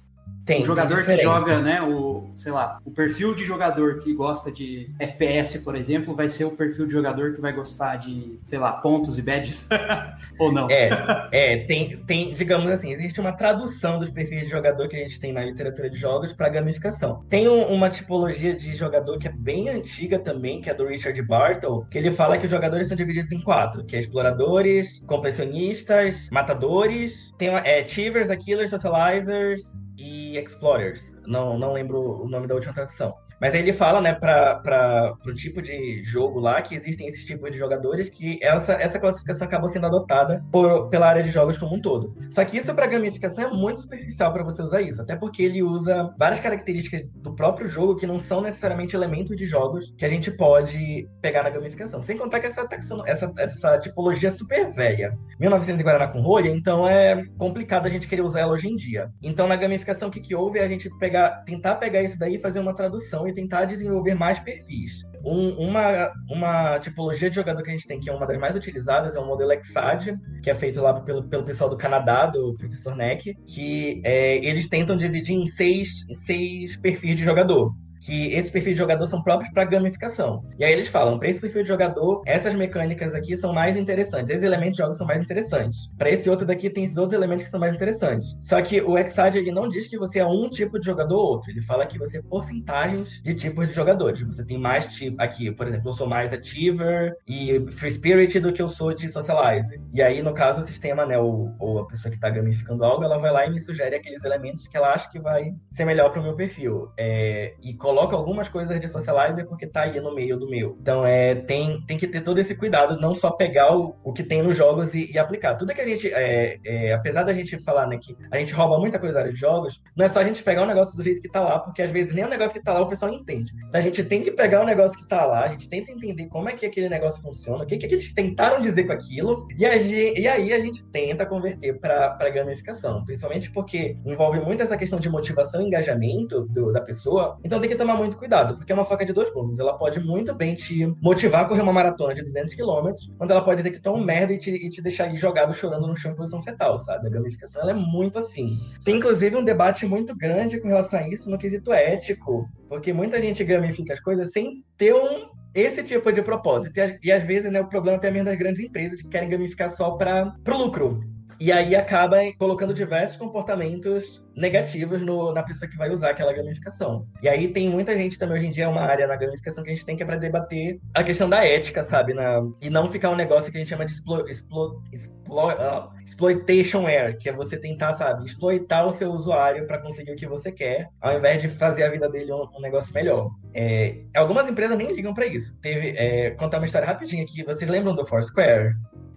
A: Tem, o jogador que joga, né, o, sei lá, o perfil de jogador que gosta de FPS, por exemplo, vai ser o perfil de jogador que vai gostar de, sei lá, pontos e badges, ou não?
D: É, é tem, tem, digamos assim, existe uma tradução dos perfis de jogador que a gente tem na literatura de jogos para gamificação. Tem um, uma tipologia de jogador que é bem antiga também, que é do Richard Bartle, que ele fala que os jogadores são divididos em quatro, que é exploradores, completionistas, matadores, tem é, achievers, killers, socializers, e Explorers. Não, não lembro o nome da última tradução. Mas aí ele fala, né, para o tipo de jogo lá, que existem esses tipos de jogadores, que essa, essa classificação acabou sendo adotada por, pela área de jogos como um todo. Só que isso para gamificação é muito superficial para você usar isso, até porque ele usa várias características do próprio jogo que não são necessariamente elementos de jogos que a gente pode pegar na gamificação. Sem contar que essa, essa, essa tipologia é super velha. 1900 e Guaraná com rolha, então é complicado a gente querer usar ela hoje em dia. Então na gamificação o que, que houve é a gente pegar, tentar pegar isso daí e fazer uma tradução e tentar desenvolver mais perfis. Um, uma, uma tipologia de jogador que a gente tem, que é uma das mais utilizadas, é o modelo Exad, que é feito lá pelo, pelo pessoal do Canadá, do professor Neck, que é, eles tentam dividir em seis, seis perfis de jogador que esses perfis de jogador são próprios para gamificação. E aí eles falam, para esse perfil de jogador, essas mecânicas aqui são mais interessantes, esses elementos de jogo são mais interessantes. Para esse outro daqui tem esses outros elementos que são mais interessantes. Só que o Exad ele não diz que você é um tipo de jogador ou outro, ele fala que você é porcentagens de tipos de jogadores. Você tem mais tipo aqui, por exemplo, eu sou mais achiever e free spirit do que eu sou de socializer. E aí no caso o sistema, né, ou, ou a pessoa que está gamificando algo, ela vai lá e me sugere aqueles elementos que ela acha que vai ser melhor para o meu perfil. É, e coloca coloca algumas coisas de socializer porque tá aí no meio do meu. Então é, tem, tem que ter todo esse cuidado, não só pegar o, o que tem nos jogos e, e aplicar. Tudo que a gente, é, é, apesar da gente falar né, que a gente rouba muita coisa de jogos, não é só a gente pegar o negócio do jeito que tá lá, porque às vezes nem o negócio que tá lá o pessoal entende. Então a gente tem que pegar o negócio que tá lá, a gente tenta entender como é que aquele negócio funciona, o que, que eles tentaram dizer com aquilo, e, a e aí a gente tenta converter para gamificação, principalmente porque envolve muito essa questão de motivação e engajamento do, da pessoa, então tem que tomar muito cuidado, porque é uma faca de dois gumes. Ela pode muito bem te motivar a correr uma maratona de 200 km, quando ela pode dizer que tu um merda e te, e te deixar aí jogado chorando no chão em posição fetal, sabe? A gamificação ela é muito assim. Tem inclusive um debate muito grande com relação a isso no quesito ético, porque muita gente gamifica as coisas sem ter um esse tipo de propósito. E, e às vezes, né, o problema também das grandes empresas que querem gamificar só para o lucro. E aí acaba colocando diversos comportamentos negativos no, na pessoa que vai usar aquela gamificação. E aí tem muita gente também hoje em dia, é uma área na gamificação que a gente tem que é para debater a questão da ética, sabe? Na, e não ficar um negócio que a gente chama de explo, explo, explo, uh, exploitation air, que é você tentar, sabe, exploitar o seu usuário para conseguir o que você quer, ao invés de fazer a vida dele um, um negócio melhor. É, algumas empresas nem ligam para isso. Teve, é, contar uma história rapidinha aqui. Vocês lembram do Foursquare?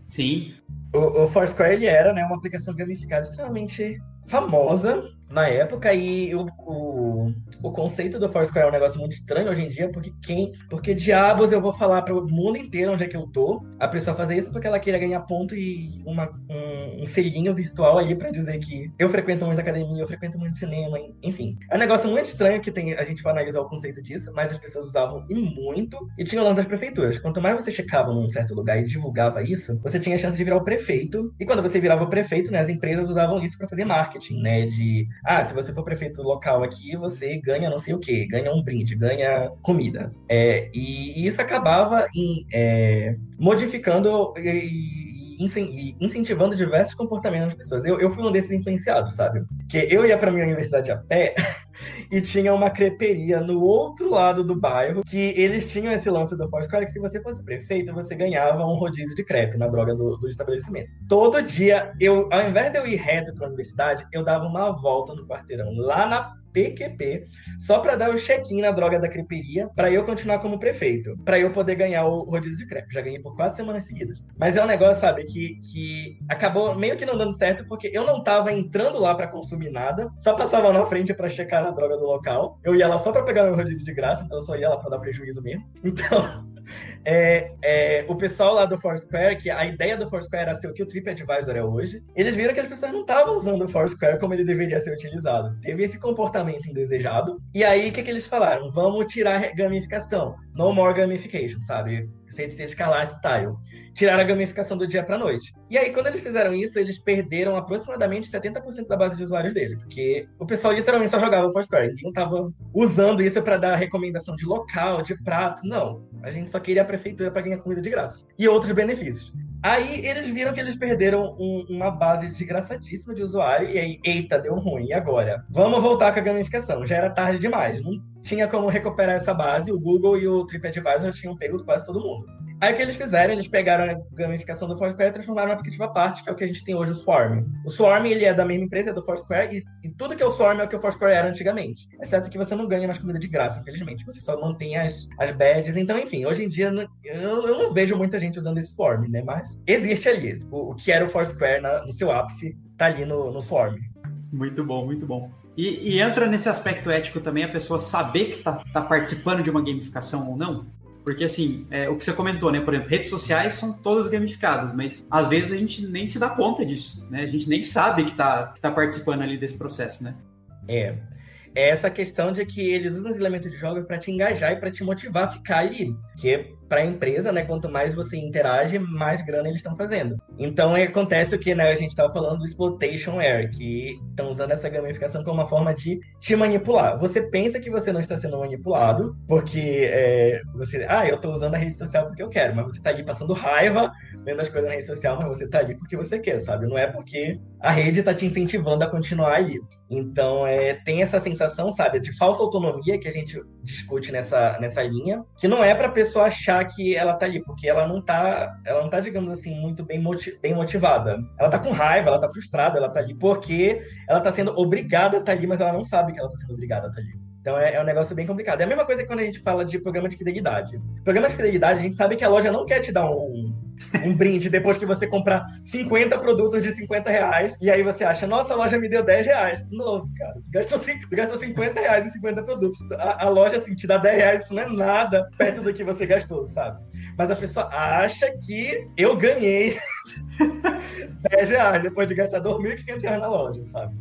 A: Sim.
D: O, o Foursquare ele era né, uma aplicação gamificada extremamente famosa na época e o, o, o, conceito do Foursquare é um negócio muito estranho hoje em dia, porque quem, porque diabos eu vou falar para o mundo inteiro onde é que eu tô, a pessoa fazer isso porque ela queira ganhar ponto e uma, um, um selinho virtual aí para dizer que eu frequento muito academia, eu frequento muito cinema, enfim. É um negócio muito estranho que tem, a gente vai analisar o conceito disso, mas as pessoas usavam e muito, e tinha o lance das prefeituras. Quanto mais você checava num certo lugar e divulgava isso, você tinha a chance de virar o prefeito, e quando você virava o prefeito, né, as empresas usavam isso para fazer marketing, né, de ah, se você for prefeito local aqui, você ganha não sei o que, ganha um brinde, ganha comida. É, e, e, isso acabava em, é, modificando e, incentivando diversos comportamentos das pessoas. Eu, eu fui um desses influenciados, sabe? Que eu ia para minha universidade a pé e tinha uma creperia no outro lado do bairro que eles tinham esse lance do Foursquare que se você fosse prefeito, você ganhava um rodízio de crepe na droga do, do estabelecimento. Todo dia, eu, ao invés de eu ir reto para a universidade, eu dava uma volta no quarteirão, lá na PQP, só para dar o check-in na droga da creperia, para eu continuar como prefeito, para eu poder ganhar o rodízio de crepe. Já ganhei por quatro semanas seguidas. Mas é um negócio, sabe, que, que acabou meio que não dando certo, porque eu não tava entrando lá para consumir nada, só passava na frente para checar na droga do local. Eu ia lá só para pegar meu rodízio de graça, então eu só ia lá para dar prejuízo mesmo. Então, é, é, o pessoal lá do Foursquare, que a ideia do Foursquare era ser o que o TripAdvisor é hoje, eles viram que as pessoas não estavam usando o Foursquare como ele deveria ser utilizado. Teve esse comportamento indesejado. E aí, o que, que eles falaram? Vamos tirar gamificação. No more gamification, sabe? Feiticeiro Escarlate Style. Tiraram a gamificação do dia pra noite. E aí, quando eles fizeram isso, eles perderam aproximadamente 70% da base de usuários dele. Porque o pessoal literalmente só jogava o Foursquare. Ninguém tava usando isso para dar recomendação de local, de prato. Não. A gente só queria a prefeitura para ganhar comida de graça. E outros benefícios. Aí eles viram que eles perderam um, uma base desgraçadíssima de usuário, e aí, eita, deu ruim, e agora? Vamos voltar com a gamificação. Já era tarde demais, não tinha como recuperar essa base, o Google e o TripAdvisor tinham pego quase todo mundo. Aí o que eles fizeram? Eles pegaram a gamificação do Foursquare e transformaram no aplicativo à parte, que é o que a gente tem hoje, o Swarm. O Swarm, ele é da mesma empresa, é do Foursquare, e, e tudo que é o Swarm é o que o Foursquare era antigamente. Exceto que você não ganha mais comida de graça, infelizmente. Você só mantém as, as badges. Então, enfim, hoje em dia eu, eu não vejo muita gente usando esse Swarm, né? Mas existe ali. O, o que era o Foursquare na, no seu ápice tá ali no, no Swarm.
A: Muito bom, muito bom. E, e, entra nesse aspecto ético também a pessoa saber que está tá participando de uma gamificação ou não? Porque, assim, é, o que você comentou, né? Por exemplo, redes sociais são todas gamificadas, mas às vezes a gente nem se dá conta disso, né? A gente nem sabe que está tá participando ali desse processo, né?
D: É. É essa questão de que eles usam os elementos de jogo para te engajar e para te motivar a ficar ali. Que para a empresa, né, quanto mais você interage, mais grana eles estão fazendo. Então é, acontece o que né, a gente estava falando do exploitation air, que estão usando essa gamificação como uma forma de te manipular. Você pensa que você não está sendo manipulado, porque é, você, ah, eu estou usando a rede social porque eu quero, mas você está ali passando raiva vendo as coisas na rede social, mas você está ali porque você quer, sabe? Não é porque a rede está te incentivando a continuar ali. Então, é, tem essa sensação, sabe, de falsa autonomia que a gente discute nessa, nessa linha, que não é para a pessoa achar que ela tá ali, porque ela não tá, ela não tá, digamos assim, muito bem, motiv bem motivada. Ela tá com raiva, ela tá frustrada, ela tá ali porque ela tá sendo obrigada a estar tá ali, mas ela não sabe que ela tá sendo obrigada a estar tá ali. Então é, é, um negócio bem complicado. É a mesma coisa que quando a gente fala de programa de fidelidade. Programa de fidelidade, a gente sabe que a loja não quer te dar um, um brinde depois que você comprar 50 produtos de 50 reais. E aí você acha, nossa, a loja me deu 10 reais. Não, cara, tu gastou, tu gastou 50 reais em 50 produtos. A, a, loja, assim, te dá 10 reais, isso não é nada perto do que você gastou, sabe? Mas a pessoa acha que eu ganhei 10 reais depois de gastar 2.500 reais na loja, sabe?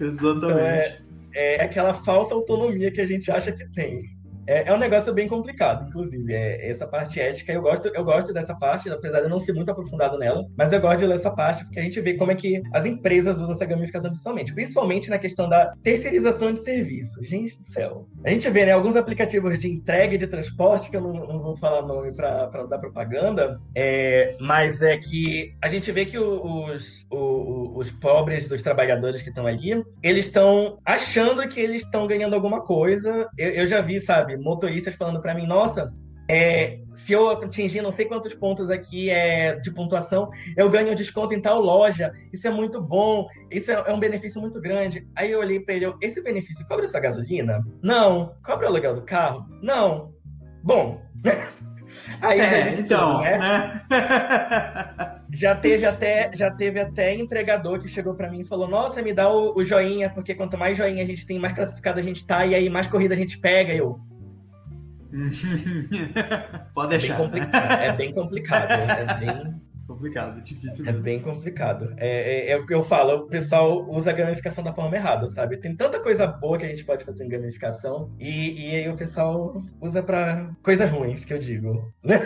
A: Exatamente. Então
D: é, é aquela falsa autonomia que a gente acha que tem. É, é um negócio bem complicado, inclusive. É, essa parte ética, eu gosto, eu gosto dessa parte, apesar de eu não ser muito aprofundado nela, mas eu gosto de ler essa parte porque a gente vê como é que as empresas usam essa gamificação principalmente, principalmente na questão da terceirização de serviço. Gente do céu. A gente vê, né, alguns aplicativos de entrega de transporte, que eu não, não vou falar nome para dar propaganda, é, mas é que a gente vê que os, os, os pobres dos trabalhadores que estão ali, eles estão achando que eles estão ganhando alguma coisa. Eu, eu já vi, sabe, motoristas falando para mim, nossa, é, se eu atingir não sei quantos pontos aqui é, de pontuação, eu ganho desconto em tal loja. Isso é muito bom, isso é, é um benefício muito grande. Aí eu olhei para ele, esse benefício cobra sua gasolina? Não. Cobra o aluguel do carro? Não. Bom.
A: Aí, é, então, né? né?
D: já teve até já teve até entregador que chegou para mim e falou: Nossa, me dá o, o, joinha, porque quanto mais joinha a gente tem, mais classificado a gente tá, e aí mais corrida a gente pega. eu,
A: Pode deixar.
D: É bem, né? é bem complicado. É bem
A: complicado, difícil.
D: É bem complicado. É, é, é, o que eu falo, o pessoal usa a gamificação da forma errada, sabe? Tem tanta coisa boa que a gente pode fazer em gamificação e, e aí o pessoal usa para coisas ruins, que eu digo. Né?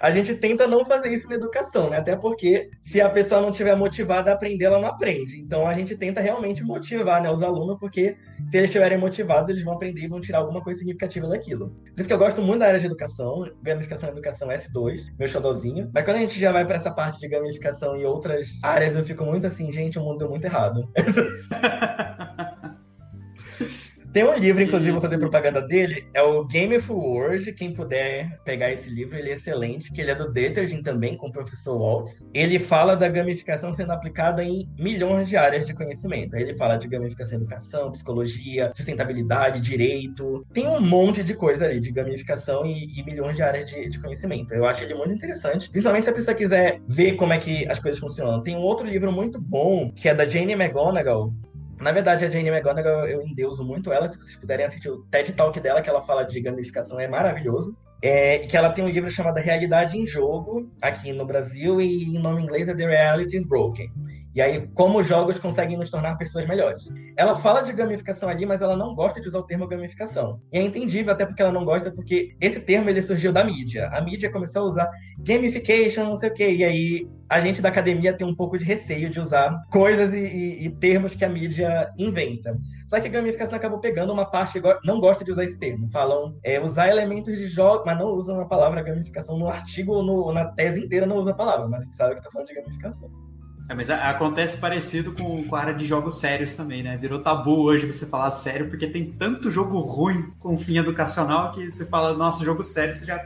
D: A gente tenta não fazer isso na educação, né? Até porque se a pessoa não tiver motivada a aprender, ela não aprende. Então a gente tenta realmente motivar né, os alunos, porque se eles estiverem motivados, eles vão aprender e vão tirar alguma coisa significativa daquilo. Por isso que eu gosto muito da área de educação, gamificação e educação S2, meu xodózinho. Mas quando a gente já vai para essa parte de gamificação e outras áreas, eu fico muito assim, gente, o mundo deu muito errado. Tem um livro, inclusive, vou fazer propaganda dele, é o Game of World. Quem puder pegar esse livro, ele é excelente, que ele é do Detergent também, com o professor Waltz. Ele fala da gamificação sendo aplicada em milhões de áreas de conhecimento. Ele fala de gamificação em educação, psicologia, sustentabilidade, direito. Tem um monte de coisa ali de gamificação e, e milhões de áreas de, de, conhecimento. Eu acho ele muito interessante, principalmente se a pessoa quiser ver como é que as coisas funcionam. Tem um outro livro muito bom, que é da Jane McGonigal, na verdade, a Jane McGonigal, eu endeuso muito ela. Se vocês puderem assistir o TED Talk dela, que ela fala de gamificação, é maravilhoso. É, que ela tem um livro chamado Realidade em Jogo, aqui no Brasil, e em nome inglês é The Reality is Broken. E aí, como jogos conseguem nos tornar pessoas melhores. Ela fala de gamificação ali, mas ela não gosta de usar o termo gamificação. E é entendível até porque ela não gosta, porque esse termo ele surgiu da mídia. A mídia começou a usar gamification, não sei o quê. E aí a gente da academia tem um pouco de receio de usar coisas e, e, e termos que a mídia inventa. Só que a gamificação acabou pegando uma parte, não gosta de usar esse termo. Falam é, usar elementos de jogo, mas não usam a palavra gamificação no artigo ou na tese inteira, não usa a palavra, mas a gente sabe que está falando de gamificação.
A: É, mas acontece parecido com, com a área de jogos sérios também, né? Virou tabu hoje você falar sério, porque tem tanto jogo ruim com fim educacional que você fala, nossa, jogo sério, você já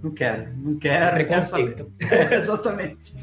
A: não quero, não quero, não quero saber. É, exatamente.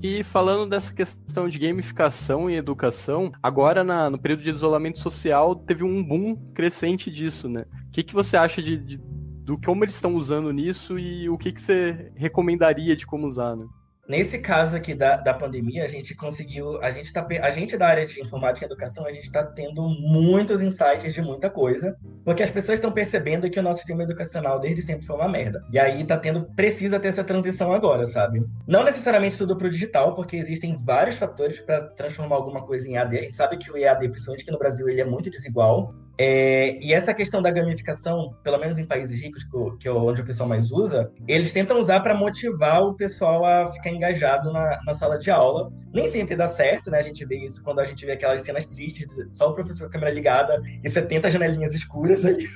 B: E falando dessa questão de gamificação e educação, agora na, no período de isolamento social teve um boom crescente disso, né? O que, que você acha de, de do como eles estão usando nisso e o que, que você recomendaria de como usar, né?
D: Nesse caso aqui da, da pandemia, a gente conseguiu, a gente tá, a gente da área de informática e educação, a gente está tendo muitos insights de muita coisa, porque as pessoas estão percebendo que o nosso sistema educacional desde sempre foi uma merda. E aí tá tendo, precisa ter essa transição agora, sabe? Não necessariamente tudo pro digital, porque existem vários fatores para transformar alguma coisa em EAD. A gente sabe que o EAD, principalmente aqui no Brasil, ele é muito desigual. É, e essa questão da gamificação, pelo menos em países ricos, que é onde o pessoal mais usa, eles tentam usar para motivar o pessoal a ficar engajado na, na, sala de aula. Nem sempre dá certo, né? A gente vê isso quando a gente vê aquelas cenas tristes, só o professor com a câmera ligada e 70 janelinhas escuras aí.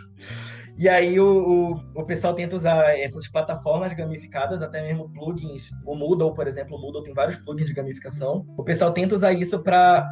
D: E aí o, o, o, pessoal tenta usar essas plataformas gamificadas, até mesmo plugins. O Moodle, por exemplo, o Moodle tem vários plugins de gamificação. O pessoal tenta usar isso para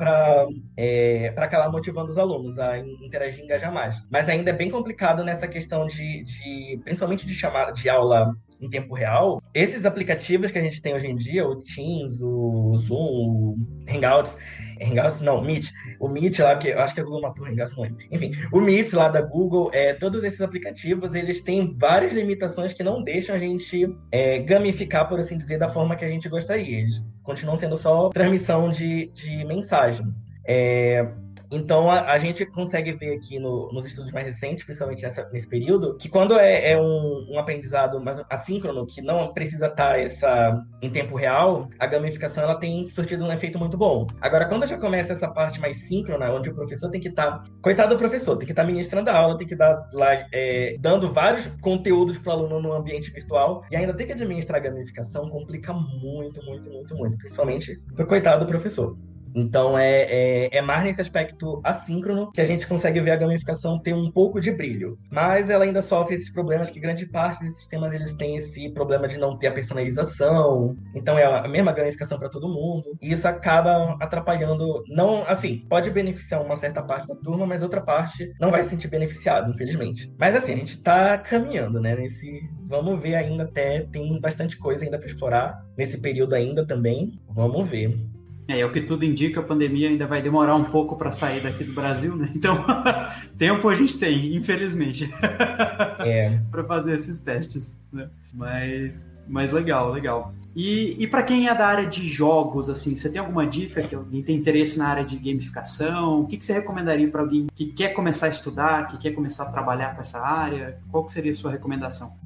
D: é, acabar motivando os alunos a interagir e engajar mais. Mas ainda é bem complicado nessa questão de, de principalmente de chamar de aula em tempo real, esses aplicativos que a gente tem hoje em dia, o Teams, o Zoom, o Hangouts, Hangouts não, Meet, o Meet lá, que eu acho que a Google matou o Hangouts, não lembro. Enfim, o Meet lá da Google, é, todos esses aplicativos, eles têm várias limitações que não deixam a gente é, gamificar, por assim dizer, da forma que a gente gostaria. Eles continuam sendo só transmissão de, de mensagem. É, então, a, a, gente consegue ver aqui no, nos estudos mais recentes, principalmente nessa, nesse período, que quando é, é um, um, aprendizado mais assíncrono, que não precisa estar essa, em tempo real, a gamificação ela tem surtido um efeito muito bom. Agora, quando já começa essa parte mais síncrona, onde o professor tem que estar. Tá, coitado do professor, tem que estar tá ministrando a aula, tem que estar lá é, dando vários conteúdos para o aluno no ambiente virtual, e ainda tem que administrar a gamificação, complica muito, muito, muito, muito, principalmente para o coitado do professor. Então é, é, é, mais nesse aspecto assíncrono que a gente consegue ver a gamificação ter um pouco de brilho. Mas ela ainda sofre esses problemas que grande parte desses sistemas eles têm esse problema de não ter a personalização. Então é a mesma gamificação para todo mundo. E isso acaba atrapalhando. Não, assim, pode beneficiar uma certa parte da turma, mas outra parte não vai se sentir beneficiado, infelizmente. Mas assim, a gente está caminhando, né? Nesse. Vamos ver ainda até. Tem bastante coisa ainda para explorar nesse período ainda também. Vamos ver.
A: É, é o que tudo indica, a pandemia ainda vai demorar um pouco para sair daqui do Brasil, né? Então, tempo a gente tem, infelizmente, é. para fazer esses testes, né? Mas, mas legal, legal. E, e para quem é da área de jogos, assim, você tem alguma dica que alguém tem interesse na área de gamificação? O que, que você recomendaria para alguém que quer começar a estudar, que quer começar a trabalhar com essa área? Qual que seria a sua recomendação?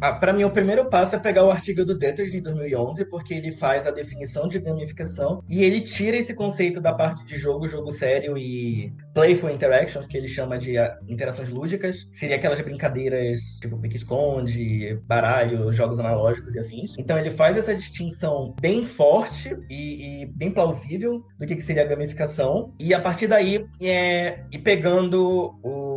D: Ah, para mim, o primeiro passo é pegar o artigo do Dieter de 2011, porque ele faz a definição de gamificação e ele tira esse conceito da parte de jogo, jogo sério e playful interactions, que ele chama de ah, interações lúdicas. Seria aquelas brincadeiras tipo pique-esconde, baralho, jogos analógicos e afins. Então, ele faz essa distinção bem forte e, e bem plausível do que, que seria a gamificação. E a partir daí, é, e pegando o,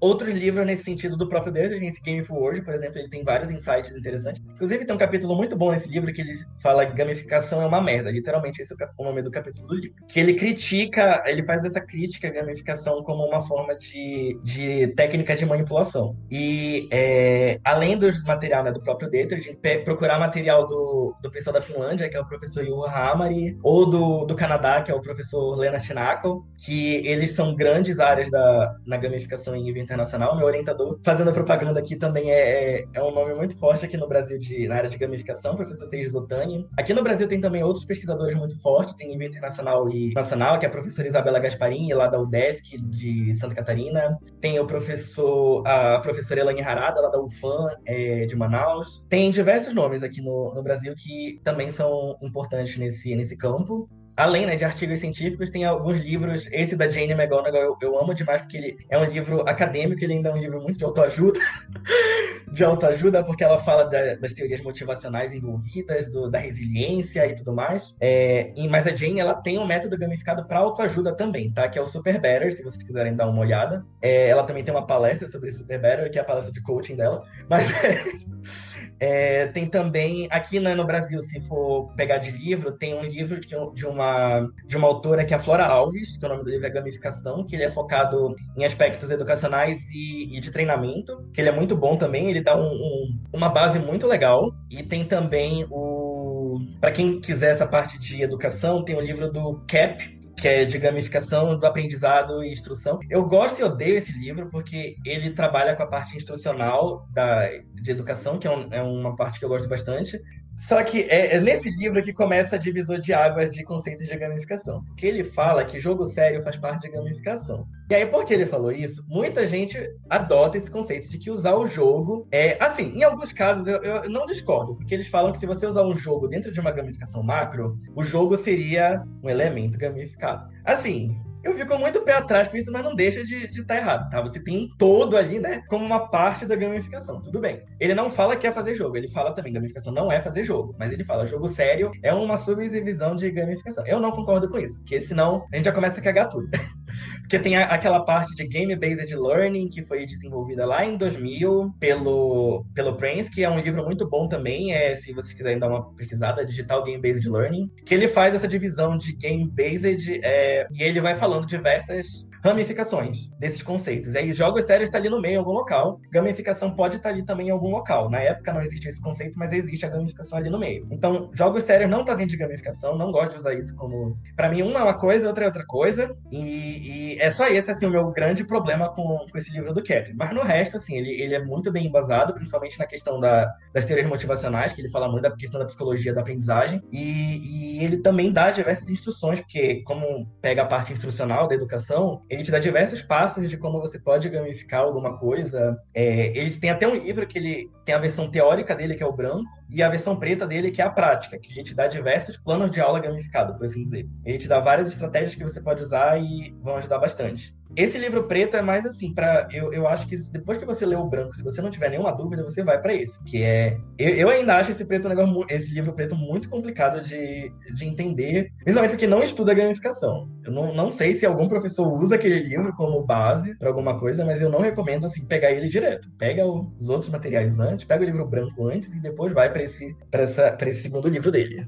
D: outros livros nesse sentido do próprio Dieter, esse Game for World, por exemplo, ele tem vários insights interessantes. Inclusive, tem um capítulo muito bom nesse livro que ele fala que gamificação é uma merda. Literalmente, esse é o nome do capítulo do livro. Que ele critica, ele faz essa crítica à gamificação como uma forma de, de técnica de manipulação. E é, além do material né, do próprio Dieter, de procurar material do, do pessoal da Finlândia, que é o professor Juha Hamari, ou do, do Canadá, que é o professor Lena Chinako, que eles são grandes áreas da, na gamificação em nível internacional. Meu orientador, fazendo propaganda aqui, também é, é, é um nome muito forte aqui no Brasil de, na área de gamificação, professor Seiji Zotani. Aqui no Brasil tem também outros pesquisadores muito fortes em nível internacional e nacional, que é a professora Isabela Gasparini, lá da UDESC, de Santa Catarina. Tem o professor, a professora Elaine Harada, lá da UFAM, é, de Manaus. Tem diversos nomes aqui no, no Brasil que também são importantes nesse, nesse campo. Além né, de artigos científicos, tem alguns livros. Esse da Jane McGonigal eu, eu amo demais, porque ele é um livro acadêmico, ele ainda é um livro muito de autoajuda. de autoajuda, porque ela fala da, das teorias motivacionais envolvidas, do, da resiliência e tudo mais. É, e, mas a Jane, ela tem um método gamificado para autoajuda também, tá? Que é o Super Better, se vocês quiserem dar uma olhada. É, ela também tem uma palestra sobre Super Better, que é a palestra de coaching dela. Mas é, tem também, aqui né, no Brasil, se for pegar de livro, tem um livro de, uma, de uma autora que é a Flora Alves, que o nome do livro é Gamificação, que ele é focado em aspectos educacionais e, e de treinamento, que ele é muito bom também, ele dá um, um, uma base muito legal. E tem também o. Para quem quiser essa parte de educação, tem o livro do CAP, que é de gamificação do aprendizado e instrução. Eu gosto e odeio esse livro porque ele trabalha com a parte instrucional da, de educação, que é, um, é uma parte que eu gosto bastante, só que é, é, nesse livro que começa a divisor de águas de conceitos de gamificação. Porque ele fala que jogo sério faz parte de gamificação. E aí, por que ele falou isso? Muita gente adota esse conceito de que usar o jogo é. Assim, em alguns casos eu, eu não discordo, porque eles falam que se você usar um jogo dentro de uma gamificação macro, o jogo seria um elemento gamificado. Assim, eu fico muito pé atrás com isso, mas não deixa de estar de tá errado, tá? Você tem um todo ali, né, como uma parte da gamificação. Tudo bem. Ele não fala que é fazer jogo, ele fala também gamificação não é fazer jogo, mas ele fala jogo sério é uma subdivisão de gamificação. Eu não concordo com isso, porque senão a gente já começa a cagar tudo. Porque tem a, aquela parte de Game-Based Learning que foi desenvolvida lá em 2000 pelo, pelo Prince, que é um livro muito bom também, é, se vocês quiserem dar uma pesquisada, Digital Game-Based Learning, que ele faz essa divisão de Game-Based é, e ele vai falando diversas ramificações desses conceitos. E aí, jogos sérios está ali no meio, em algum local. Gamificação pode estar tá ali também em algum local. Na época não existia esse conceito, mas existe a gamificação ali no meio. Então, jogos sérios não tá dentro de gamificação, não gosto de usar isso como. Para mim, uma é uma coisa, outra é outra coisa. E, e, é só esse, assim, o meu grande problema com, com esse livro do Cap. Mas no resto, assim, ele, ele é muito bem embasado, principalmente na questão da, das teorias motivacionais, que ele fala muito da questão da psicologia da aprendizagem. E, e ele também dá diversas instruções, porque, como pega a parte instrucional da educação, ele te dá diversos passos de como você pode gamificar alguma coisa. É, ele tem até um livro que ele tem a versão teórica dele, que é o branco, e a versão preta dele, que é a prática, que a gente dá diversos planos de aula gamificados, por assim dizer. Ele te dá várias estratégias que você pode usar e vão ajudar bastante. Esse livro preto é mais assim, para eu, eu acho que depois que você lê o branco, se você não tiver nenhuma dúvida, você vai para esse, que é eu, eu, ainda acho esse preto um negócio, esse livro preto muito complicado de, de entender, principalmente porque não estuda gamificação. Eu não, não sei se algum professor usa aquele livro como base para alguma coisa, mas eu não recomendo assim pegar ele direto. Pega os outros materiais antes, pega o livro branco antes e depois vai para esse para esse segundo livro dele.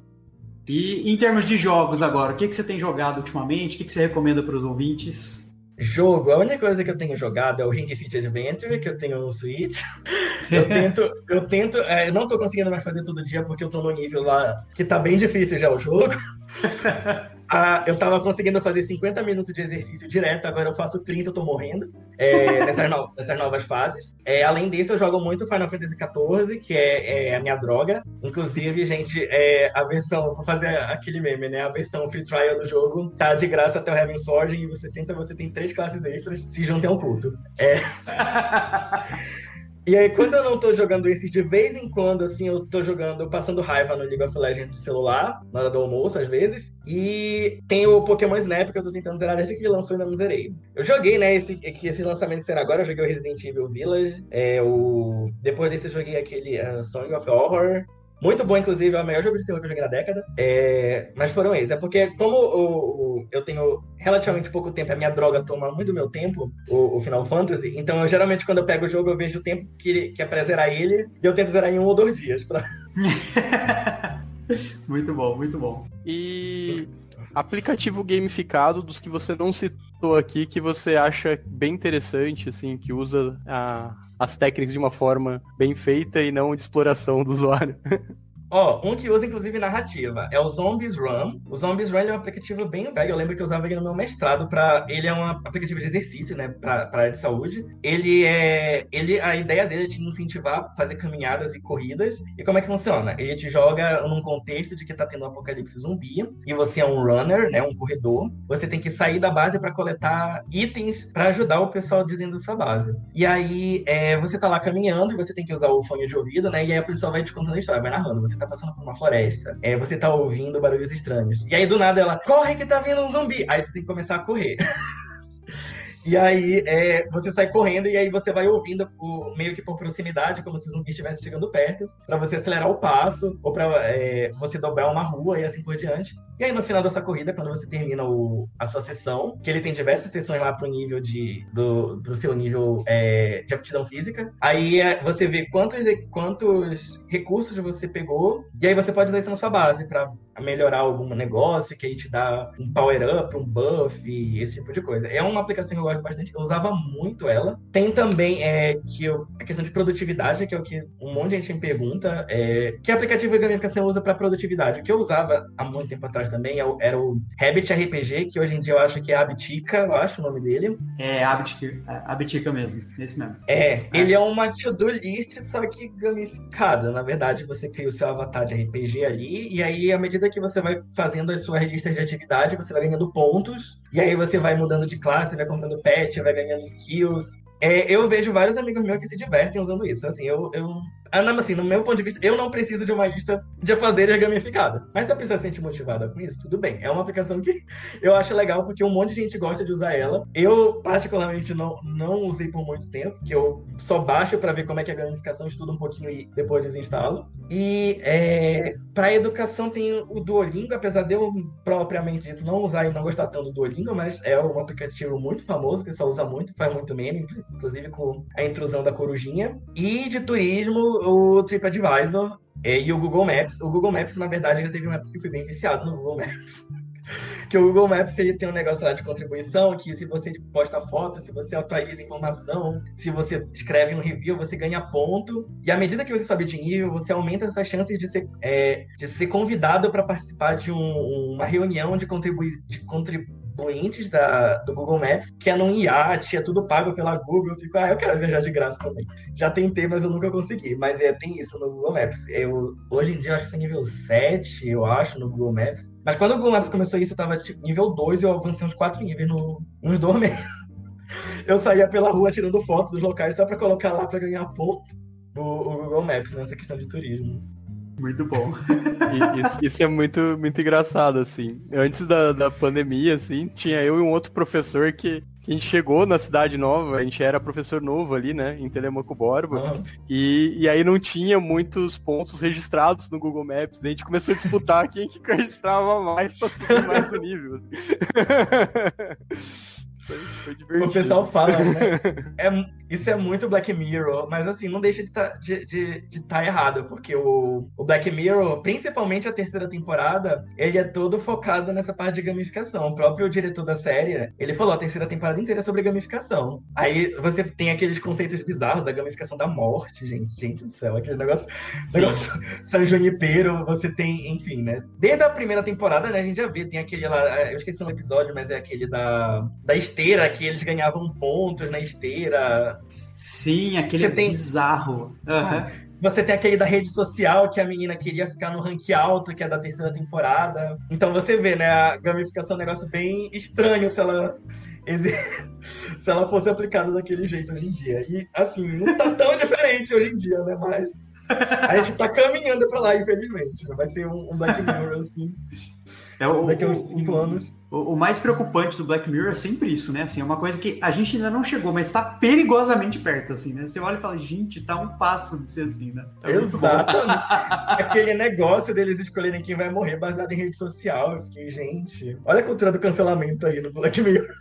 A: E em termos de jogos agora, o que, que você tem jogado ultimamente? O que, que você recomenda para os ouvintes?
D: Jogo, a única coisa que eu tenho jogado é o Ring Fit Adventure, que eu tenho no Switch. Eu tento, eu tento, é, eu não tô conseguindo mais fazer todo dia porque eu tô no nível lá que tá bem difícil já o jogo. Ah, eu tava conseguindo fazer 50 minutos de exercício direto, agora eu faço 30, eu tô morrendo é, nessas, no, nessas, novas fases. É, além disso, eu jogo muito Final Fantasy XIV, que é, é a minha droga. Inclusive, gente, é, a versão, vou fazer aquele meme, né? A versão free trial do jogo tá de graça até o Heaven Sword e você senta, você tem três classes extras, se junta a um culto. É. E aí, quando eu não tô jogando esses, de vez em quando, assim, eu tô jogando, passando raiva no League of Legends de celular, na hora do almoço, às vezes. E tem o Pokémon Snap, que eu tô tentando zerar desde que ele lançou e ainda não zerei. Eu joguei, né, esse, que esse lançamento será agora, eu joguei o Resident Evil Village. É, o... Depois desse, eu joguei aquele uh, Song of Horror. Muito bom, inclusive, é o melhor jogo de terror que eu joguei na década. É... Mas foram esses. É porque, como o, o, eu tenho relativamente pouco tempo, a minha droga toma muito do meu tempo, o, o, Final Fantasy, então eu, geralmente quando eu pego o jogo, eu vejo o tempo que, que é pra zerar ele, e eu tento zerar em um ou dois dias. Pra...
A: muito bom, muito bom.
B: E aplicativo gamificado dos que você não citou aqui, que você acha bem interessante, assim, que usa a as técnicas de uma forma bem feita e não de exploração do usuário.
D: Ó, um que usa inclusive narrativa é o Zombies Run. O Zombies Run é um aplicativo bem velho. Eu lembro que eu usava ele no meu mestrado para ele é um aplicativo de exercício, né, para área de saúde. Ele é ele a ideia dele é te incentivar a fazer caminhadas e corridas. E como é que funciona? Ele te joga num contexto de que tá tendo um apocalipse zumbi e você é um runner, né, um corredor. Você tem que sair da base para coletar itens para ajudar o pessoal de dentro da sua base. E aí é, você tá lá caminhando e você tem que usar o fone de ouvido, né? E aí a pessoa vai te contando a história, vai narrando. Você tá passando por uma floresta, é, você tá ouvindo barulhos estranhos. E aí do nada ela, corre que tá vindo um zumbi! Aí tu tem que começar a correr. E aí é, você sai correndo e aí você vai ouvindo o, meio que por proximidade, como se o zumbi estivesse chegando perto, para você acelerar o passo ou para é, você dobrar uma rua e assim por diante. E aí no final dessa corrida, quando você termina o, a sua sessão, que ele tem diversas sessões lá pro nível de do, do seu nível é, de aptidão física, aí é, você vê quantos quantos recursos você pegou e aí você pode usar isso na sua base para melhorar algum negócio que aí te dá um power up, um buff, esse tipo de coisa. É uma aplicação que eu gosto bastante, eu usava muito ela. Tem também é, que eu, a questão de produtividade, que é o que um monte de gente me pergunta, é, que aplicativo de gamificação usa para produtividade? O que eu usava há muito tempo atrás também é era o Habit RPG, que hoje em dia eu acho que é Habitica, eu acho o nome dele.
A: É, Habitica, Habitica mesmo, esse mesmo.
D: É, é. ele é uma to-do list, só que gamificada. Na verdade, você cria o seu avatar de RPG ali, e aí, à medida que você vai fazendo as suas listas de atividade, você vai ganhando pontos, e aí você vai mudando de classe, vai comprando pet, vai ganhando skills. É, eu vejo vários amigos meus que se divertem usando isso. Assim, eu, eu assim, no meu ponto de vista, eu não preciso de uma lista de fazer gamificada. Mas se a pessoa se sente motivada com isso, tudo bem. É uma aplicação que eu acho legal porque um monte de gente gosta de usar ela. Eu, particularmente, não, não usei por muito tempo, que eu só baixo para ver como é que é a gamificação, estudo um pouquinho e depois desinstalo. E é, para educação tem o Duolingo, apesar de eu propriamente dito não usar e não gostar tanto do Duolingo, mas é um aplicativo muito famoso, que só usa muito, faz muito meme, inclusive com a intrusão da corujinha. E de turismo, o TripAdvisor é, e o Google Maps. O Google Maps, na verdade, já teve uma época que eu fui bem viciado no Google Maps. que o Google Maps ele tem um negócio lá de contribuição, que se você posta foto, se você atualiza informação, se você escreve um review, você ganha ponto. E à medida que você sobe de nível, você aumenta essas chances de ser, é, de ser convidado para participar de um, uma reunião de, contribuir, de clientes da, do Google Maps, que é num iate, é tudo pago pela Google. Eu fico, ah, eu quero viajar de graça também. Já tentei, mas eu nunca consegui. Mas é, tem isso no Google Maps. Eu, hoje em dia, eu acho que sou nível 7, eu acho, no Google Maps. Mas quando o Google Maps começou isso, eu tava tipo, nível 2 e eu avancei uns 4 níveis no, uns dois meses. Eu saía pela rua tirando fotos dos locais só para colocar lá para ganhar ponto o, o Google Maps nessa questão de turismo.
A: Muito bom.
B: isso, isso, é muito, muito engraçado, assim. Antes da, da pandemia, assim, tinha eu e um outro professor que, a gente chegou na cidade nova, a gente era professor novo ali, né, em Telemaco Borba, ah. e, e aí não tinha muitos pontos registrados no Google Maps, a gente começou a disputar quem que registrava mais para subir mais o nível.
D: Foi, foi divertido. O pessoal fala, né? É, isso é muito Black Mirror, mas assim, não deixa de estar tá, de tá errado, porque o, o Black Mirror, principalmente a terceira temporada, ele é todo focado nessa parte de gamificação. O próprio diretor da série, ele falou a terceira temporada inteira é sobre gamificação. Aí você tem aqueles conceitos bizarros da gamificação da morte, gente. Gente do céu, aquele negócio, negócio São Junipero, você tem, enfim, né? Desde a primeira temporada, né, a gente já vê, tem aquele lá, eu esqueci um episódio, mas é aquele da, da esteira, que eles ganhavam pontos na esteira.
A: Sim, aquele tem... bizarro. Uhum.
D: Você tem aquele da rede social que a menina queria ficar no rank alto, que é da terceira temporada. Então você vê, né? A gamificação é um negócio bem estranho se ela, se ela fosse aplicada daquele jeito hoje em dia. E assim, não tá tão diferente hoje em dia, né? Mas a gente tá caminhando pra lá, infelizmente. Vai ser um, um Black Mirror, assim. É o, daqui a uns 5 anos.
A: O, o, mais preocupante do Black Mirror é sempre isso, né? Assim, é uma coisa que a gente ainda não chegou, mas está perigosamente perto, assim, né? Você olha e fala, gente, tá um passo de ser assim, né?
D: É Exatamente. Aquele negócio deles escolherem quem vai morrer baseado em rede social. Eu fiquei, gente, olha a cultura do cancelamento aí no Black Mirror.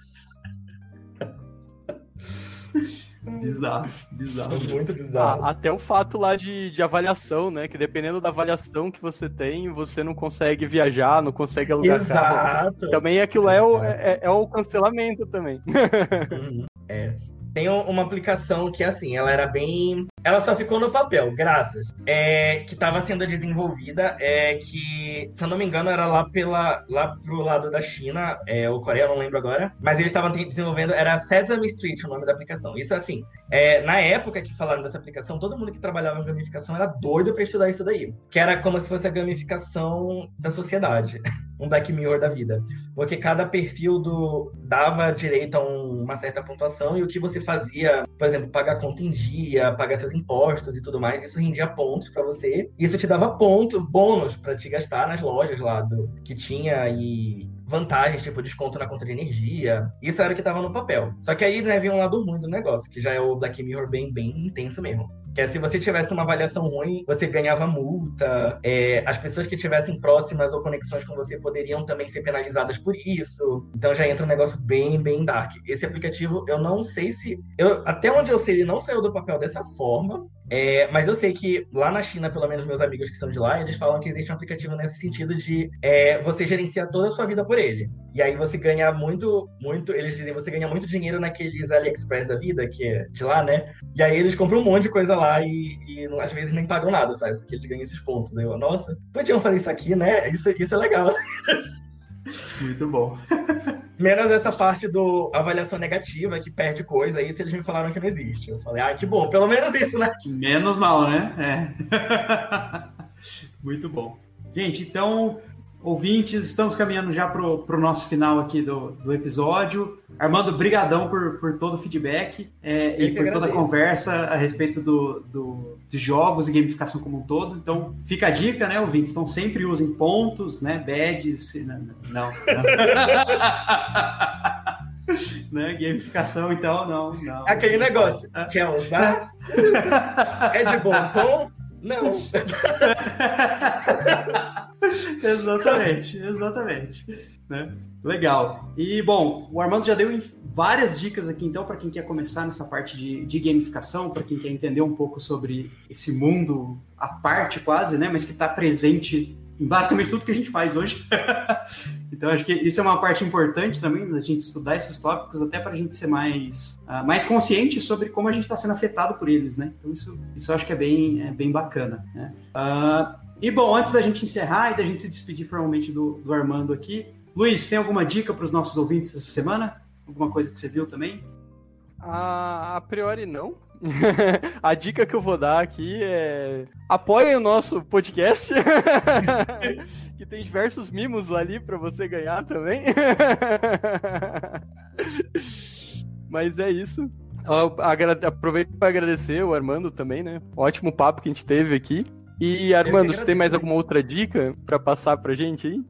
A: Bizarro, bizarro.
D: Muito bizarro.
B: Ah, até o fato lá de, de avaliação, né? Que dependendo da avaliação que você tem, você não consegue viajar, não consegue alugar
D: Exato. carro.
B: Também aquilo é o, é, é o cancelamento também.
D: Uhum. É. Tem uma aplicação que, assim, ela era bem. Ela só ficou no papel, graças. É, que estava sendo desenvolvida, é que, se eu não me engano, era lá, pela, lá pro lado da China, é, ou Coreia, não lembro agora. Mas eles estavam desenvolvendo, era Sesame Street o nome da aplicação. Isso, assim, é, na época que falaram dessa aplicação, todo mundo que trabalhava em gamificação era doido para estudar isso daí. Que era como se fosse a gamificação da sociedade. um Black Mirror da vida. Porque cada perfil do dava direito a um, uma certa pontuação e o que você fazia, por exemplo, pagar conta em dia, pagar seus impostos e tudo mais, isso rendia pontos para você. Isso te dava pontos, bônus para te gastar nas lojas lá do que tinha e vantagens, tipo desconto na conta de energia. Isso era o que estava no papel. Só que aí né, vem um lado ruim do negócio, que já é o Black Mirror bem, bem intenso mesmo. Que é se você tivesse uma avaliação ruim, você ganhava multa. É, as pessoas que tivessem próximas ou conexões com você poderiam também ser penalizadas por isso. Então já entra um negócio bem, bem dark. Esse aplicativo, eu não sei se. Eu, até onde eu sei, ele não saiu do papel dessa forma. É, mas eu sei que lá na China, pelo menos meus amigos que são de lá, eles falam que existe um aplicativo nesse sentido de é, você gerenciar toda a sua vida por ele. E aí você ganha muito, muito, eles dizem, você ganha muito dinheiro naqueles AliExpress da vida, que é de lá, né? E aí eles compram um monte de coisa lá e, e às vezes nem pagam nada, sabe? Porque eles ganham esses pontos. Eu, nossa, podiam fazer isso aqui, né? Isso, isso é legal.
A: Muito bom.
D: Menos essa parte do avaliação negativa, que perde coisa, isso eles me falaram que não existe. Eu falei, ah, que bom, pelo menos isso, né?
A: Menos mal, né? É. Muito bom. Gente, então, ouvintes, estamos caminhando já para o nosso final aqui do, do episódio. Armando, brigadão por, por todo o feedback é, e por agradeço. toda a conversa a respeito do, do, de jogos e gamificação como um todo. Então, fica a dica, né, ouvintes? Então, sempre usem pontos, né, badges, não, não. não. né? Gamificação, então, não, não.
D: Aquele negócio, quer usar? é de bom tom? Não.
A: exatamente, exatamente. Né? Legal. E, bom, o Armando já deu várias dicas aqui, então, para quem quer começar nessa parte de, de gamificação, para quem quer entender um pouco sobre esse mundo à parte, quase, né? Mas que está presente em basicamente tudo que a gente faz hoje. então, acho que isso é uma parte importante também, da gente estudar esses tópicos, até para a gente ser mais, uh, mais consciente sobre como a gente está sendo afetado por eles, né? Então, isso, isso eu acho que é bem, é bem bacana. Né? Uh, e bom, antes da gente encerrar e da gente se despedir formalmente do, do Armando aqui, Luiz, tem alguma dica para os nossos ouvintes essa semana? Alguma coisa que você viu também?
B: a priori não. a dica que eu vou dar aqui é apoiem o nosso podcast, que tem diversos mimos ali para você ganhar também. Mas é isso. Aproveito para agradecer o Armando também, né? Ótimo papo que a gente teve aqui. E, Armando, você tem mais alguma outra dica para passar pra gente aí?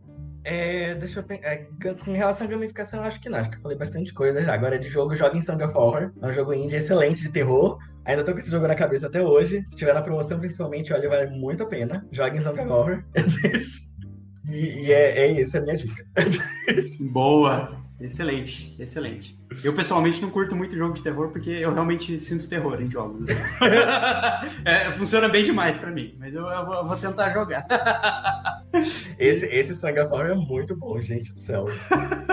D: É, deixa eu pensar. É, com relação à gamificação, acho que não. Acho que eu falei bastante coisa já. Agora de jogo, joga em Song of Horror. É um jogo indie excelente de terror. Ainda tô com esse jogo na cabeça até hoje. Se tiver na promoção, principalmente, olha, vale muito a pena. Joga em Song of Horror. e, e é, é isso, é a minha dica.
A: Boa! Excelente, excelente. Eu pessoalmente não curto muito jogo de terror porque eu realmente sinto terror em jogos. Assim. é, funciona bem demais para mim, mas eu, eu, vou, eu, vou, tentar jogar.
D: esse, esse é muito bom, gente do céu.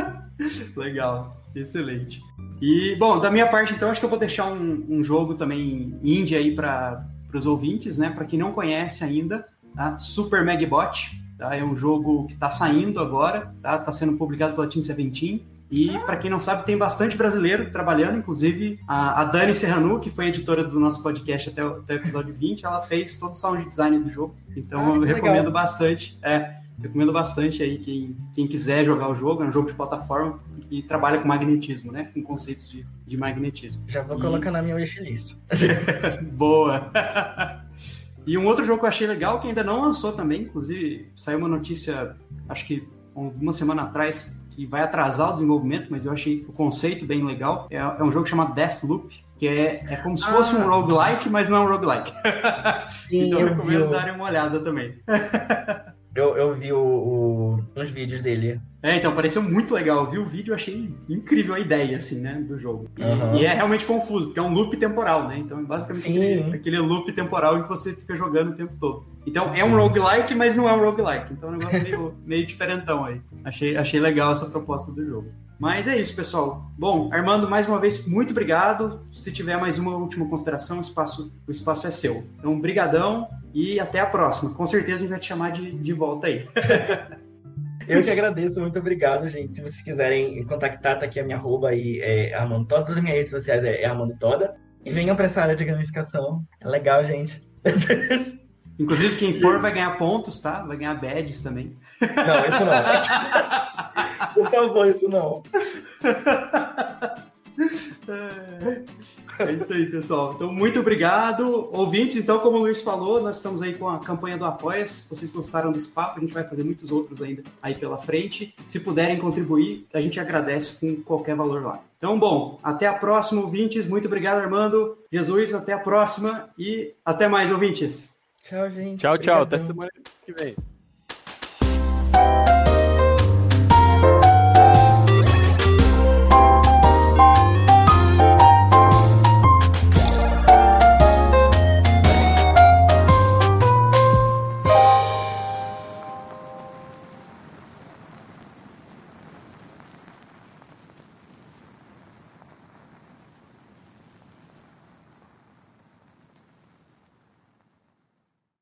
A: Legal, excelente. E, bom, da minha parte, então, acho que eu vou deixar um, um jogo também indie aí para os ouvintes, né? Para quem não conhece ainda, tá? Super Megbot. Tá? É um jogo que está saindo agora, tá? Tá sendo publicado pela Team Seventeen. E, para quem não sabe, tem bastante brasileiro trabalhando, inclusive a, a Dani Serranu, que foi editora do nosso podcast até, até o episódio 20, ela fez todo o sound design do jogo. Então ah, eu recomendo legal. bastante. É, recomendo bastante aí quem, quem quiser jogar o jogo, é um jogo de plataforma e trabalha com magnetismo, né? Com conceitos de, de magnetismo.
D: Já vou e... colocar na minha wishlist.
A: Boa! e um outro jogo que eu achei legal, que ainda não lançou também, inclusive saiu uma notícia, acho que uma semana atrás, que vai atrasar o desenvolvimento, mas eu achei o conceito bem legal. É, é um jogo chamado Deathloop, que é, é como se fosse ah. um roguelike, mas não é um roguelike. Sim, então eu recomendo darem uma olhada também.
D: Eu, eu vi o, o, uns vídeos dele.
A: É, então pareceu muito legal. Eu vi o vídeo e achei incrível a ideia, assim, né, do jogo. E, uhum. e, é realmente confuso, porque é um loop temporal, né? Então é basicamente aquele, aquele, loop temporal em que você fica jogando o tempo todo. Então é um roguelike, mas não é um roguelike. Então é um negócio meio, meio diferentão aí. Achei, achei legal essa proposta do jogo. Mas é isso, pessoal. Bom, Armando, mais uma vez, muito obrigado. Se tiver mais uma última consideração, o espaço, o espaço é seu. Então, brigadão e até a próxima. Com certeza a gente vai te chamar de, de volta aí.
D: Eu que agradeço, muito obrigado, gente. Se vocês quiserem contactar, tá aqui a minha arroba aí, é Armando Toda. Todas as minhas redes sociais é, é Armando Toda. E venham para essa área de gamificação. É legal, gente.
A: Inclusive, quem for vai ganhar pontos, tá? Vai ganhar badges também.
D: Não, isso não. Por favor, isso não.
A: É isso aí, pessoal. Então, muito obrigado. Ouvintes, então, como o Luiz falou, nós estamos aí com a campanha do Apoia. Se vocês gostaram desse papo, a gente vai fazer muitos outros ainda aí pela frente. Se puderem contribuir, a gente agradece com qualquer valor lá. Então, bom, até a próxima, ouvintes. Muito obrigado, Armando. Jesus, até a próxima e até mais, ouvintes.
D: Tchau, gente.
B: Tchau, tchau. Até semana que vem.